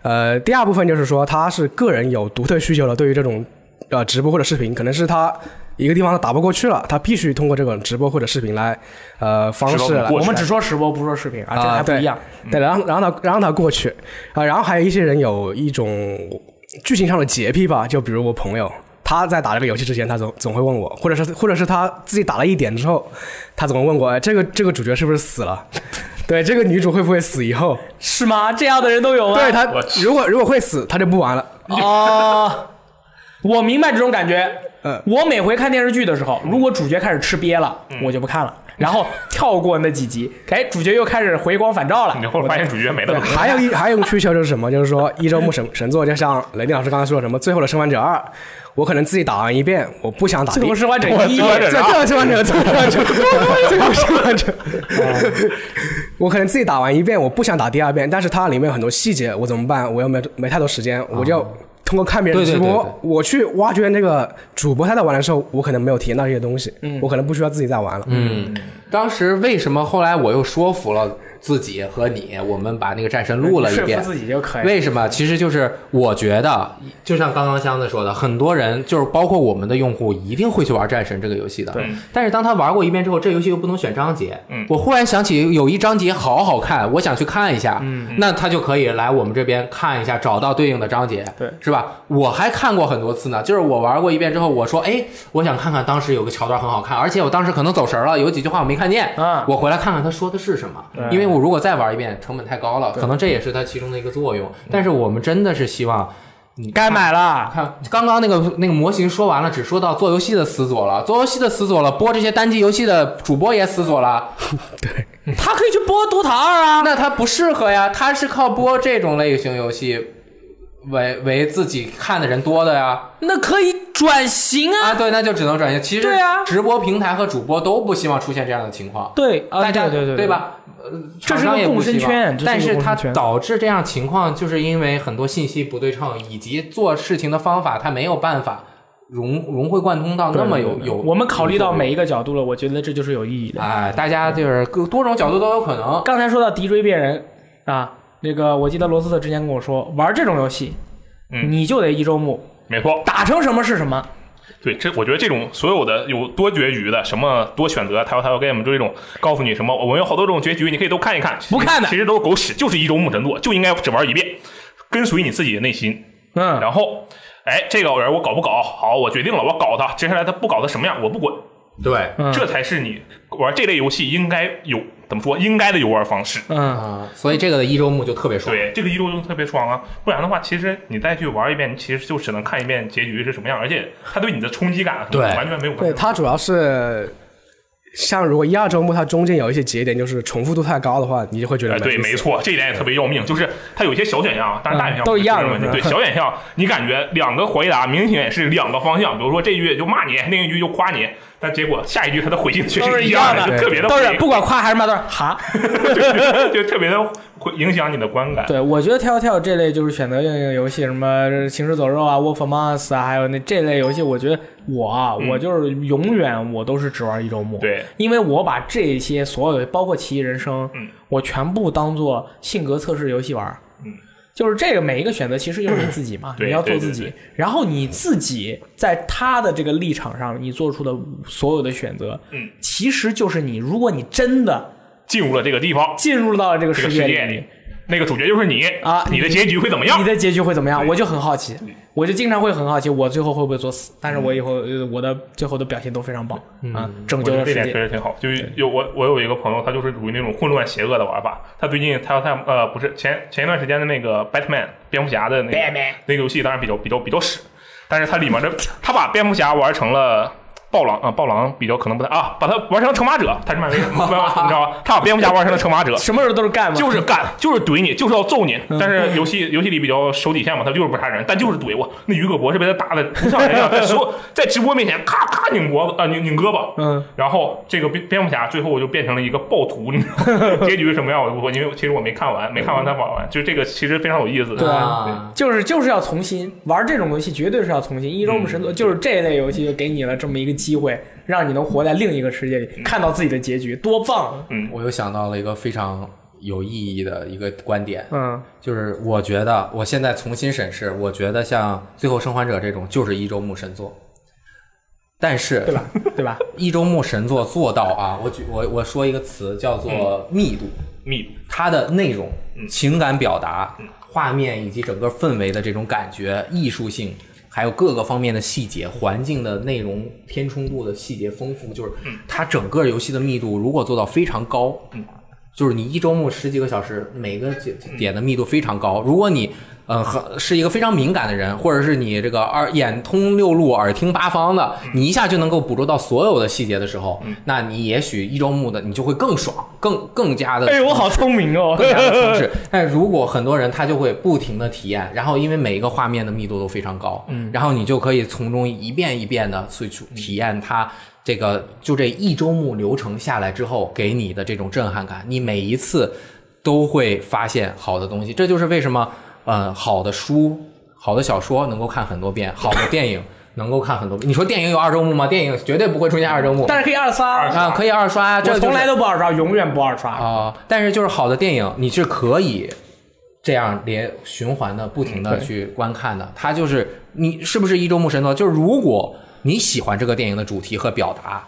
呃，第二部分就是说他是个人有独特需求的，对于这种呃直播或者视频，可能是他一个地方他打不过去了，他必须通过这种直播或者视频来，呃，方式来我们只说直播不说视频啊，这还不一样。对，然后然后他让他过去啊，然后还有一些人有一种剧情上的洁癖吧，就比如我朋友，他在打这个游戏之前，他总总会问我，或者是或者是他自己打了一点之后，他总会问我，哎，这个这个主角是不是死了？对，这个女主会不会死以后？是吗？这样的人都有吗？对他如果如果会死，他就不玩了。哦，我明白这种感觉。嗯我每回看电视剧的时候，如果主角开始吃瘪了，我就不看了，然后跳过那几集，哎，主角又开始回光返照了。你后来发现主角没了，，还有一还有一种需求就是什么？就是说一周目神神作，就像雷电老师刚才说的什么《最后的生还者二》，我可能自己打完一遍，我不想打第最后生还者一最后生还者最最后生还者，最后生还者，最后生还者。我可能自己打完一遍，我不想打第二遍，但是它里面有很多细节，我怎么办？我又没没太多时间，我就通过看别人直播，对对对对我去挖掘那个主播他在玩的时候，我可能没有体验到这些东西，我可能不需要自己再玩了。嗯，当时为什么后来我又说服了自己和你，我们把那个战神录了一遍？自己就可以。为什么？其实就是我觉得，就像刚刚箱子说的，很多人就是包括我们的用户，一定会去玩战神这个游戏的。对。但是当他玩过一遍之后，这游戏又不能选章节。嗯我忽然想起有一章节好好看，我想去看一下。嗯。那他就可以来我们这边看一下，找到对应的章节。对是吧？我还看过很多次呢，就是我玩过一遍之后，我说，哎，我想看看当时有个桥段很好看，而且我当时可能走神了，有几句话我没看见。嗯我回来看看他说的是什么。因为我如果再玩一遍，成本太高了，可能这也是它其中的一个作用。但是我们真的是希望你该买了。看刚刚那个那个模型说完了，只说到做游戏的死左了，做游戏的死左了，播这些单机游戏的主播也死左了，对他可以去播《DOTA 二》啊。那他不适合呀，他是靠播这种类型游戏为为自己看的人多的呀。那可以转型啊。啊，对，那就只能转型。其实对啊直播平台和主播都不希望出现这样的情况。对啊，大家对对对吧？呃，这是厂商个共生圈但是它导致这样情况，就是因为很多信息不对称，以及做事情的方法，它没有办法融融会贯通到那么有有。我们考虑到每一一个角度了，我觉得这就是有意义的。哎，大家就是各多种角度都有可能。刚才说到敌追别人啊，那个我记得罗斯特之前跟我说，玩这种游戏，嗯你就得一周目，没错。打成什么是什么。对，这我觉得这种所有的有多结局的，什么多选择，Telltale Game 就这种告诉你什么，我们有好多种结局，你可以都看一看。不看的其实都是狗屎，就是一周目神作，就应该只玩一遍，跟随你自己的内心。嗯，然后，哎，这个人我搞不搞？好，我决定了，我搞他。接下来他不搞他什么样，我不管。对，嗯这才是你玩这类游戏应该有怎么说应该的游玩方式。嗯，啊，所以这个的一周目就特别爽。对，这个一周目特别爽啊！不然的话，其实你再去玩一遍，你其实就只能看一遍结局是什么样，而且它对你的冲击感对完全没有对，它主要是像如果一二周目它中间有一些节点就是重复度太高的话，你就会觉得哎，对，没错，这一点也特别要命，就是它有一些小选项，当然大选项嗯都一样的问题。对，小选项你感觉两个回答明显是两个方向，比如说这句就骂你，另一句就夸你，但结果下一句他的回应却都是一样一样的就特别的都是不管夸还是骂都是哈。就特别的会影响你的观感。对，我觉得跳跳这类就是选择性游戏，什么《行尸走肉》啊，《Wolf Among Us》啊，还有那这类游戏，我觉得我啊，嗯我就是永远我都是只玩一周目。对，因为我把这些所有，包括《奇异人生》，嗯，我全部当做性格测试游戏玩。嗯，就是这个每一个选择其实就是你 自己嘛，对你要做自己对对对，然后你自己在他的这个立场上，你做出的所有的选择，嗯，其实就是你，如果你真的进入了这个地方，进入到了这个世界里那个主角就是你啊你的结局会怎么样你？的结局会怎么样？我就很好奇，我就经常会很好奇，我最后会不会作死？但是我以后呃我的最后的表现都非常棒啊，拯救了世界。实挺好。就是有我我有一个朋友，他就是属于那种混乱邪恶的玩法。他最近他要他呃不是前前一段时间的那个 Batman 蝙蝠侠的那个那个游戏，当然比较比较比较屎，但是它里面的他把蝙蝠侠玩成了。暴狼啊，暴狼比较可能不太啊，把他玩成了惩罚者，他是漫威，你知道吧？他把蝙蝠侠玩成了惩罚者，什么时候都是干嘛？就是干，就是怼你，就是要揍你。嗯但是游戏游戏里比较守底线嘛，他就是不杀人，但就是怼我。那于葛博士被他打的不像人样，在所有 在直播面前咔咔拧脖子啊拧拧胳膊，嗯，然后这个蝙蝙蝠侠最后就变成了一个暴徒，你知道吗？结局是什么样我就不说，因为其实我没看完，没看完他玩完，就是这个其实非常有意思的。对啊，就是就是要重新玩这种游戏，绝对是要重新。一周目神作就是这类游戏，就给你了这么一个机会，让你能活在另一个世界里，看到自己的结局，多棒！嗯我又想到了一个非常有意义的一个观点，嗯，就是我觉得我现在重新审视，我觉得像《最后生还者》这种就是一周目神作。但是对吧？对吧？一周目神作做到啊，我举我我说一个词叫做密度，密度，它的内容、嗯情感表达、画面以及整个氛围的这种感觉、艺术性，还有各个方面的细节、环境的内容填充度的细节丰富，就是它整个游戏的密度如果做到非常高，嗯就是你一周目十几个小时，每个点的密度非常高。如果你呃很是一个非常敏感的人，或者是你这个耳眼通六路、耳听八方的，你一下就能够捕捉到所有的细节的时候，那你也许一周目的你就会更爽，更更加的哎，我好聪明哦！更加的 充实。但如果很多人他就会不停的体验，然后因为每一个画面的密度都非常高，嗯，然后你就可以从中一遍一遍的去体验它这个就这一周目流程下来之后给你的这种震撼感，你每一次都会发现好的东西。这就是为什么，呃，好的书、好的小说能够看很多遍，好的电影能够看很多遍。你说电影有二周目吗？电影绝对不会出现二周目。但是可以二刷，啊，可以二刷啊，这我从来都都不二刷，永远不二刷。啊、但是就是好的电影，你是可以这样连循环的、不停的去观看的。它就是你是不是一周目神作？就是如果你喜欢这个电影的主题和表达，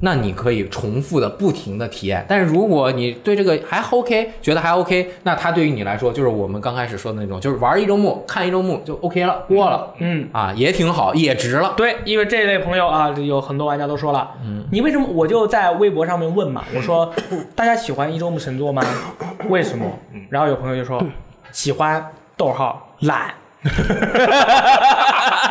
那你可以重复的、不停的体验。但是如果你对这个还 OK，觉得还 OK，那它对于你来说就是我们刚开始说的那种，就是玩一周目、看一周目就 OK 了，过了，嗯，啊，也挺好，也值了。对，因为这类朋友啊，有很多玩家都说了，嗯，你为什么？我就在微博上面问嘛，我说大家喜欢一周目神作吗？为什么？然后有朋友就说喜欢，逗号懒。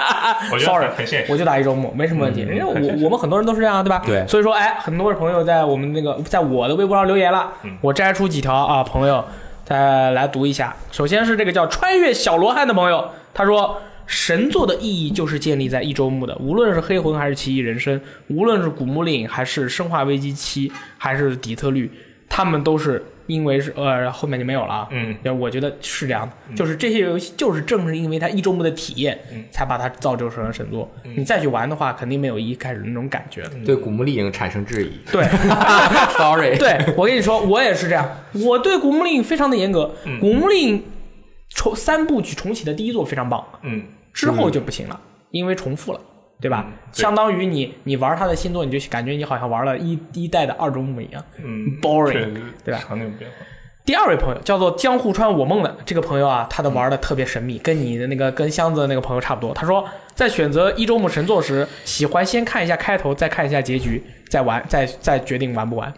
我觉得 Sorry，很很现实。我就打一周目，没什么问题。因为我我们很多人都是这样，对吧？对所以说，哎，很多朋友在我们那个在我的微博上留言了，我摘出几条啊，朋友再来读一下。首先是这个叫穿越小罗汉的朋友，他说。神作的意义就是建立在一周目的，无论是黑魂还是奇异人生，无论是古墓丽影还是生化危机七，还是底特律，他们都是因为是呃后面就没有了啊。嗯，我觉得是这样的，就是这些游戏就是正是因为它一周目的体验，才把它造就成了神作。你再去玩的话，肯定没有一开始那种感觉。的。对古墓丽影产生质疑。对，sorry，对，我跟你说，我也是这样，我对古墓丽影非常的严格。古墓丽影重三部曲重启的第一座非常棒，嗯，之后就不行了，因为重复了。对吧？嗯对相当于你你玩他的新作，你就感觉你好像玩了一一代的二周目一样。嗯 boring，对吧场景变化。第二位朋友叫做江户川我梦的这个朋友啊，他的玩的特别神秘，跟你的那个跟箱子的那个朋友差不多。他说，在选择一周目神作时，喜欢先看一下开头，再看一下结局，再玩，再再决定玩不玩。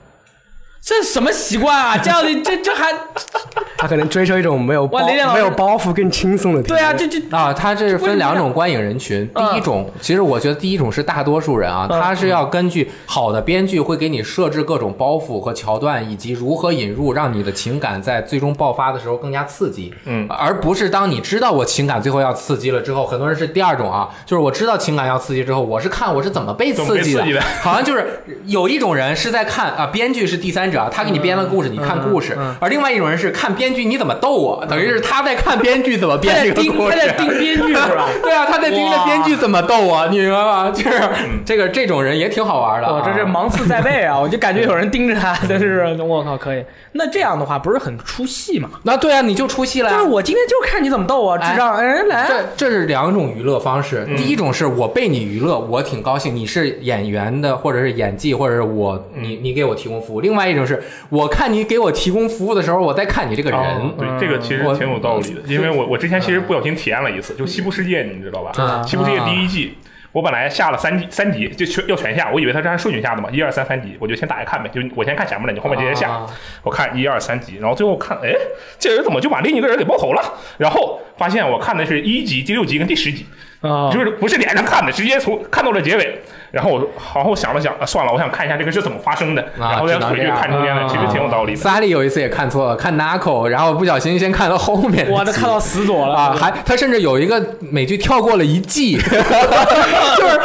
这什么习惯啊？这样的这这还 他可能追求一种没有包哇没有包袱、更轻松的体验。对啊，这这啊，他这是分两种观影人群。嗯第一种，其实我觉得第一种是大多数人啊，嗯他是要根据好的编剧会给你设置各种包袱和桥段，以及如何引入，让你的情感在最终爆发的时候更加刺激。嗯而不是当你知道我情感最后要刺激了之后，很多人是第二种啊，就是我知道情感要刺激之后，我是看我是怎么被刺激怎么被刺激的好像就是有一种人是在看啊，编剧是第三者，他给你编了故事，你看故事；而另外一种人是看编剧，你怎么逗我，等于是他在看编剧怎么他编这个故事。他在盯编剧是吧？对啊，他在盯着编剧怎么逗我，你明白吗？就是这个这种人也挺好玩的、这是芒刺在背啊！我就感觉有人盯着他，但 是我靠，可以。那这样的话不是很出戏吗？那对啊，你就出戏了呀。就是我今天就看你怎么逗我，智障！哎，来，这这是两种娱乐方式。第一种是我被你娱乐，我挺高兴，你是演员的，或者是演技，或者是我你你给我提供服务。另外一种是我看你给我提供服务的时候，我在看你这个人。哦对，这个其实挺有道理的，因为我我之前其实不小心体验了一次，就《西部世界》，你知道吧？啊西部世界》第一季。我本来下了三集，三集就全要全下，我以为它是按顺序下的嘛，一二三三集，我就先打开看呗，就我先看前面的，你后面接着下。啊我看一二三集，然后最后看，哎，这人怎么就把另一个人给爆头了？然后发现我看的是一集、第六集跟第十集，啊就是不是连着看的，直接从看到了结尾。然后我然后想了想，啊，算了，我想看一下这个是怎么发生的，啊然后再回去看中间的，啊其实挺有道理的。萨利有一次也看错了，看 Narco，然后不小心先看到后面。哇，他看到死左了啊，还他甚至有一个美剧跳过了一季，就是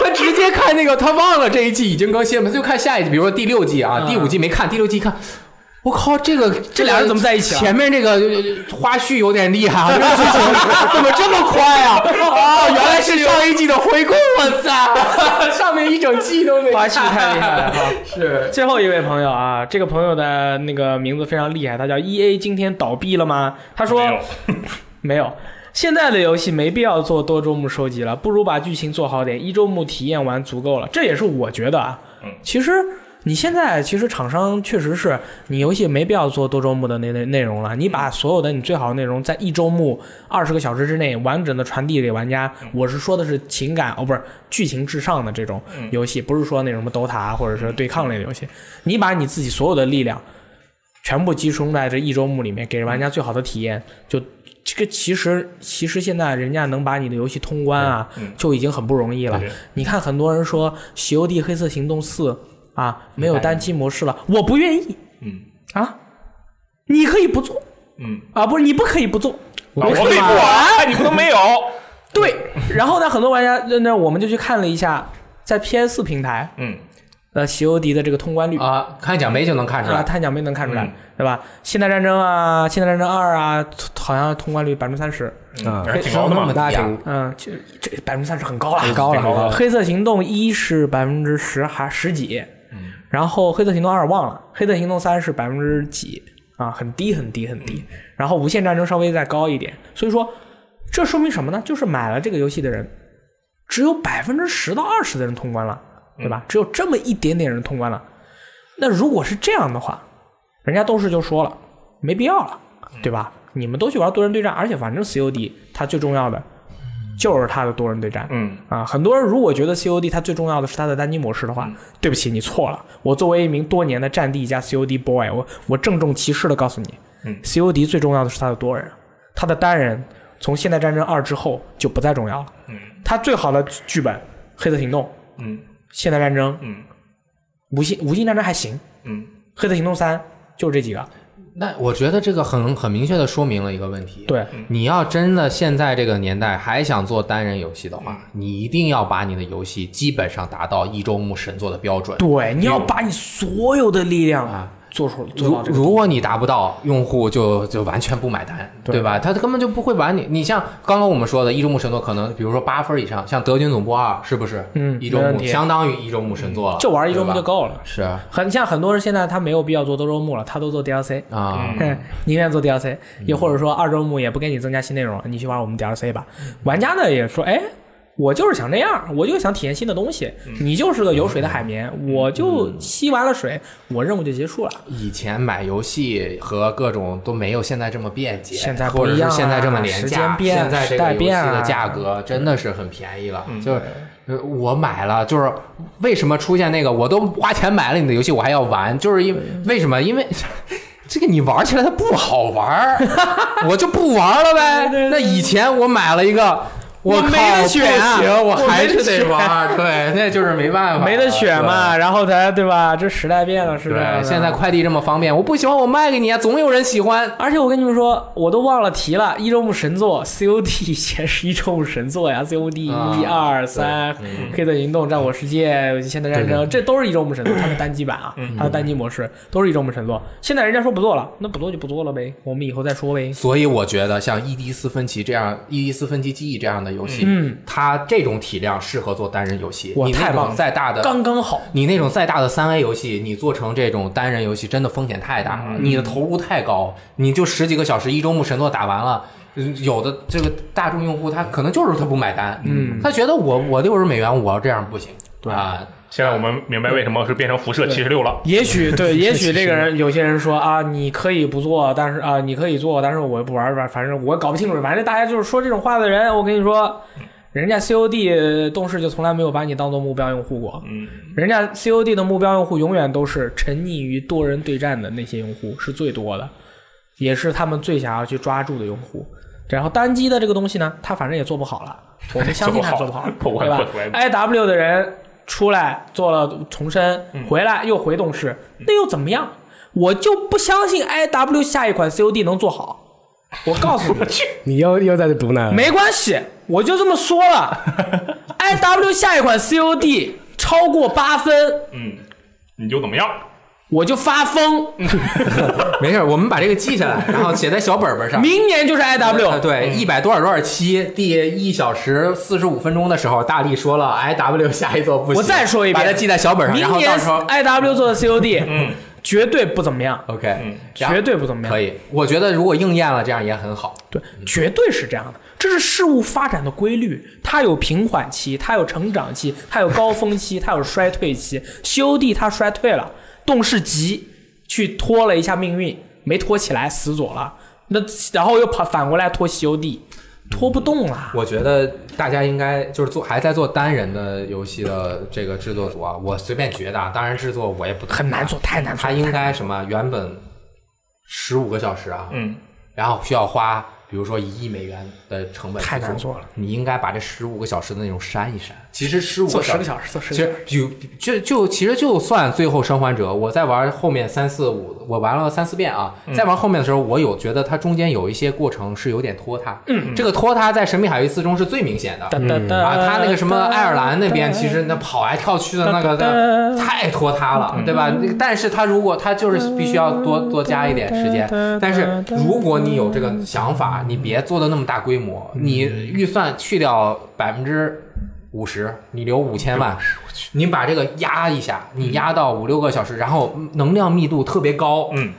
他直接看那个，他忘了这一季已经更新了，他就看下一季，比如说第六季啊，嗯第五季没看，第六季看。我靠，这个这俩人怎么在一起了前面这个呃花絮有点厉害啊，这个剧情怎么这么快啊？啊，原来是上一季的回顾，我操，上面一整季都没看。花絮太厉害了啊！是最后一位朋友啊，这个朋友的那个名字非常厉害，他叫 E A，今天倒闭了吗？他说没有没有。现在的游戏没必要做多周目收集了，不如把剧情做好点，一周目体验完足够了。这也是我觉得啊。嗯其实你现在其实厂商确实是你游戏没必要做多周目的那那内容了，你把所有的你最好的内容在一周目二十个小时之内完整的传递给玩家。我是说的是情感哦，不是剧情至上的这种游戏，不是说那什么 DOTA 啊或者是对抗类的游戏。你把你自己所有的力量全部集中在这一周目里面，给玩家最好的体验，就这个其实其实现在人家能把你的游戏通关啊，嗯。就已经很不容易了。你看很多人说《西游记黑色行动四》啊没有单机模式了，我不愿意嗯啊，你可以不做嗯，啊，不是你不可以不做，啊我可以不玩，哎你不能没有。对。然后呢，很多玩家那那我们就去看了一下，在 PS 平台嗯呃《西欧迪》的这个通关率。啊，看奖杯就能看出啊，来。探奖杯能看出来，嗯对吧？现代战争啊，现代战争二啊，好像通关率百分之三十，啊还是挺高的嘛那么大一样挺嗯，这这百分之三十很高了，很高了，很高了。黑色行动一是百分之十还十几，然后黑色行动二忘了，黑色行动三是百分之几啊，很低很低很低。然后无限战争稍微再高一点，所以说这说明什么呢？就是买了这个游戏的人，只有百分之十到二十的人通关了，对吧？只有这么一点点人通关了。那如果是这样的话，人家斗士就说了，没必要了，对吧？你们都去玩多人对战，而且反正 COD 它最重要的就是它的多人对战，嗯啊，很多人如果觉得 COD 它最重要的是它的单机模式的话，对不起，你错了。我作为一名多年的战地加 COD boy，我我郑重其事的告诉你、嗯 c o d 最重要的是它的多人，它的单人从现代战争二之后就不再重要了。嗯它最好的剧本《黑色行动》、嗯现代战争、嗯无心无心战争还行，嗯黑色行动三就是这几个。那我觉得这个很很明确的说明了一个问题。对，你要真的现在这个年代还想做单人游戏的话，你一定要把你的游戏基本上达到一周目神作的标准。对，你要把你所有的力量啊做出做如到这个。如果你达不到，用户就就完全不买单，对对吧？他根本就不会玩你。你像刚刚我们说的，一周目神作可能比如说八分以上，像《德军总部二》是不是？嗯一周目相当于一周目神作了，就玩一周目就够了。是啊很像很多人现在他没有必要做多周目了，他都做 DLC。啊，嗯，宁愿做 DLC，又或者说二周目也不给你增加新内容了，你去玩我们 DLC 吧。玩家呢也说，哎，我就是想这样，我就想体验新的东西。你就是个有水的海绵，我就吸完了水，我任务就结束了。以前买游戏和各种都没有现在这么便捷，现在不或者是现在这么廉价，现在这个游戏的价格真的是很便宜了，就是。呃我买了，就是为什么出现那个我都花钱买了你的游戏，我还要玩，就是因为为什么？因为这个你玩起来它不好玩儿，我就不玩了呗。那以前我买了一个，我没得选啊行，我我还是得玩儿，对，那就是没办法，没得选嘛，然后咱对吧？这时代变了，是这样对，的现在快递这么方便，我不喜欢我卖给你啊，总有人喜欢。而且我跟你们说，我都忘了提了，一周目神作 COD 以前是一周目神作呀，COD 一啊二三，黑色行动、战火世界、现代战争，这都是一周目神作，它的单机版啊，它的单机模式都是一周目神作。现在人家说不做了，那不做就不做了呗，我们以后再说呗。所以我觉得像伊迪斯芬奇这样，伊迪斯芬奇记忆这样的游戏，嗯，它这种体量适合做单人游戏。哇你太棒再大的，刚刚好，你那种再大的三 A 游戏，你做成这种单人游戏，真的风险太大了，嗯。你的投入太高，你就十几个小时，一周目神作打完了。嗯有的这个大众用户，他可能就是他不买单，嗯，他觉得我我六十美元，我这样不行，对。啊，现在我们明白为什么是变成辐射七十六了。也许 对，也许这个人有些人说啊，你可以不做，但是啊，你可以做，但是我不玩吧，反正我搞不清楚，反正大家就是说这种话的人，我跟你说，人家 COD 动视就从来没有把你当做目标用户过，嗯，人家 COD 的目标用户永远都是沉溺于多人对战的那些用户是最多的，也是他们最想要去抓住的用户。然后单机的这个东西呢，他反正也做不好了，我们相信他做不好，不好对吧？IW 的人出来做了重生，回来又回动视，那又怎么样？我就不相信 IW 下一款 COD 能做好。我告诉你，你又又在这毒奶。没关系，我就这么说了。IW 下一款 COD 超过八分，嗯，你就怎么样？我就发疯。没事，我们把这个记下来，然后写在小本本上。明年就是呃 IW，对，一百多少多少期，第一小时四十五分钟的时候，大力说了 I W 下一座不行，我再说一遍把它记在小本上，然明年后到时候 IW 做的 COD，嗯，绝对不怎么样，OK，嗯绝对不怎么样。可以。我觉得如果应验了，这样也很好。对，绝对是这样的，这是事物发展的规律。它有平缓期，它有成长期，它有高峰期，它有衰退期。COD 它衰退了，动视极去拖了一下命运，没拖起来，死左了。那然后又跑反过来拖西游地，拖不动了。我觉得大家应该就是做还在做单人的游戏的这个制作组啊，我随便觉得啊，当然制作我也不很难做，太难做他。应该什么原本十五个小时啊，嗯，然后需要花比如说一亿美元的成本太难做了，你应该把这十五个小时的内容删一删。其实十五做个十个小时，做十其实就就就其实就算最后生还者，我在玩后面三四五，我玩了三四遍啊，在玩后面的时候，我有觉得它中间有一些过程是有点拖沓。嗯，这个拖沓在《神秘海域四》中是最明显的。啊，他那个什么爱尔兰那边，其实那跑来跳去的那个的太拖沓了，对吧？那个但是他如果他就是必须要多多加一点时间，但是如果你有这个想法，你别做的那么大规模，你预算去掉百分之五十，你留五千万，你把这个压一下，你压到五六个小时，然后能量密度特别高，嗯，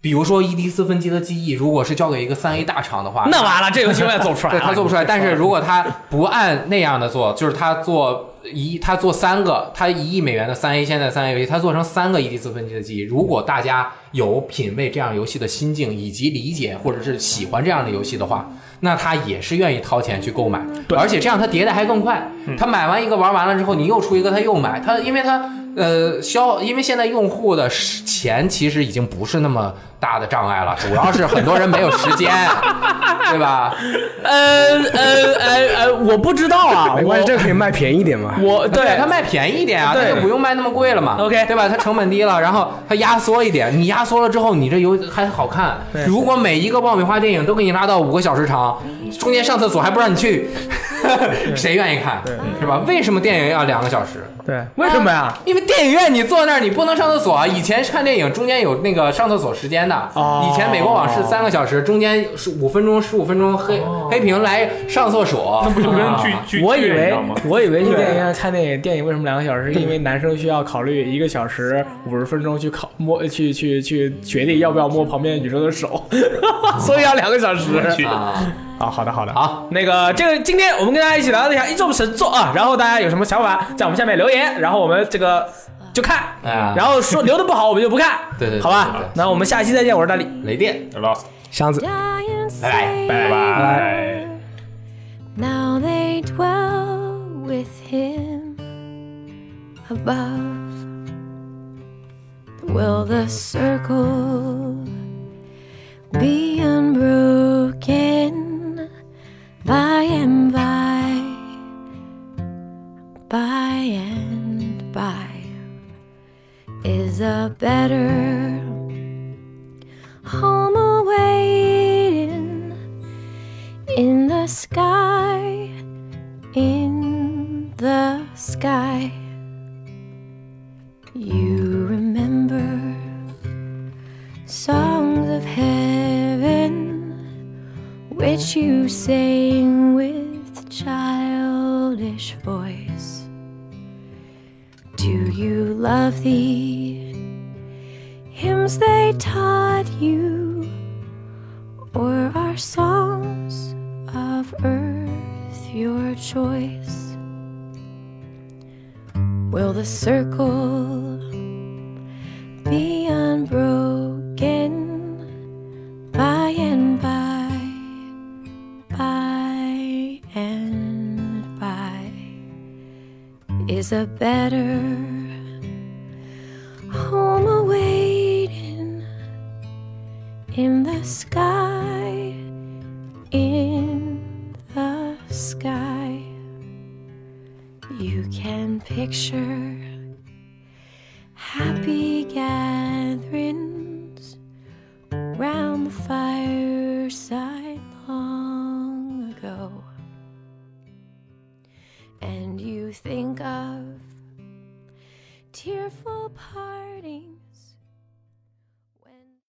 比如说伊迪丝芬奇的记忆，如果是交给一个三 A 大厂的话，那完了，这游戏我也做不出来对。他做不出来。但是如果他不按那样的做，就是他做一，他做三个，他一亿美元的三 A 现在三 A 游戏，他做成三个伊迪丝芬奇的记忆。如果大家有品味这样游戏的心境，以及理解或者是喜欢这样的游戏的话，那他也是愿意掏钱去购买。而且这样他迭代还更快。他买完一个玩完了之后，你又出一个，他又买。他因为他呃消，因为现在用户的钱其实已经不是那么大的障碍了，主要是很多人没有时间，对吧？呃呃呃呃，我不知道啊，没关系，我这个可以卖便宜点嘛。我对它卖便宜一点啊，对它就不用卖那么贵了嘛。OK 对吧？它成本低了，然后它压缩一点，你压缩了之后，你这游还好看对。如果每一个爆米花电影都给你拉到五个小时长，中间上厕所还不让你去，谁愿意看？是吧？为什么电影要两个小时？对，为什么呀？因为电影院你坐那儿，你不能上厕所啊。以前看电影中间有那个上厕所时间的，哦以前美国往事三个小时，中间是五分钟、十五分钟黑、黑屏来上厕所。那不就跟啊剧剧我以为剧院一样吗？我以为去电影院看电影，电影为什么两个小时？是因为男生需要考虑一个小时五十分钟去考摸去去去决定要不要摸旁边女生的手，所以要两个小时。去啊，啊，好的好的，好，那个这个今天我们跟大家一起聊了一下一众神作啊，然后大家有什么想法，在我们下面留言，然后我们这个就看，哎然后说留的不好我们就不看，对对对好吧？那我们下期再见，我是大力。雷电。Lost，箱子。拜拜拜拜。Now they dwell with him above. Will the circle be unbroken by and by? By and by is a better home awaiting in the sky, in the sky. You remember songs of heaven which you sang with childish voice. Do you love the hymns they taught you? Or are songs of earth your choice? Will the circle be unbroken by and by, Is a better home awaiting in the sky, in the sky. You can picture happy gatherings round the fireside long And you think of tearful parting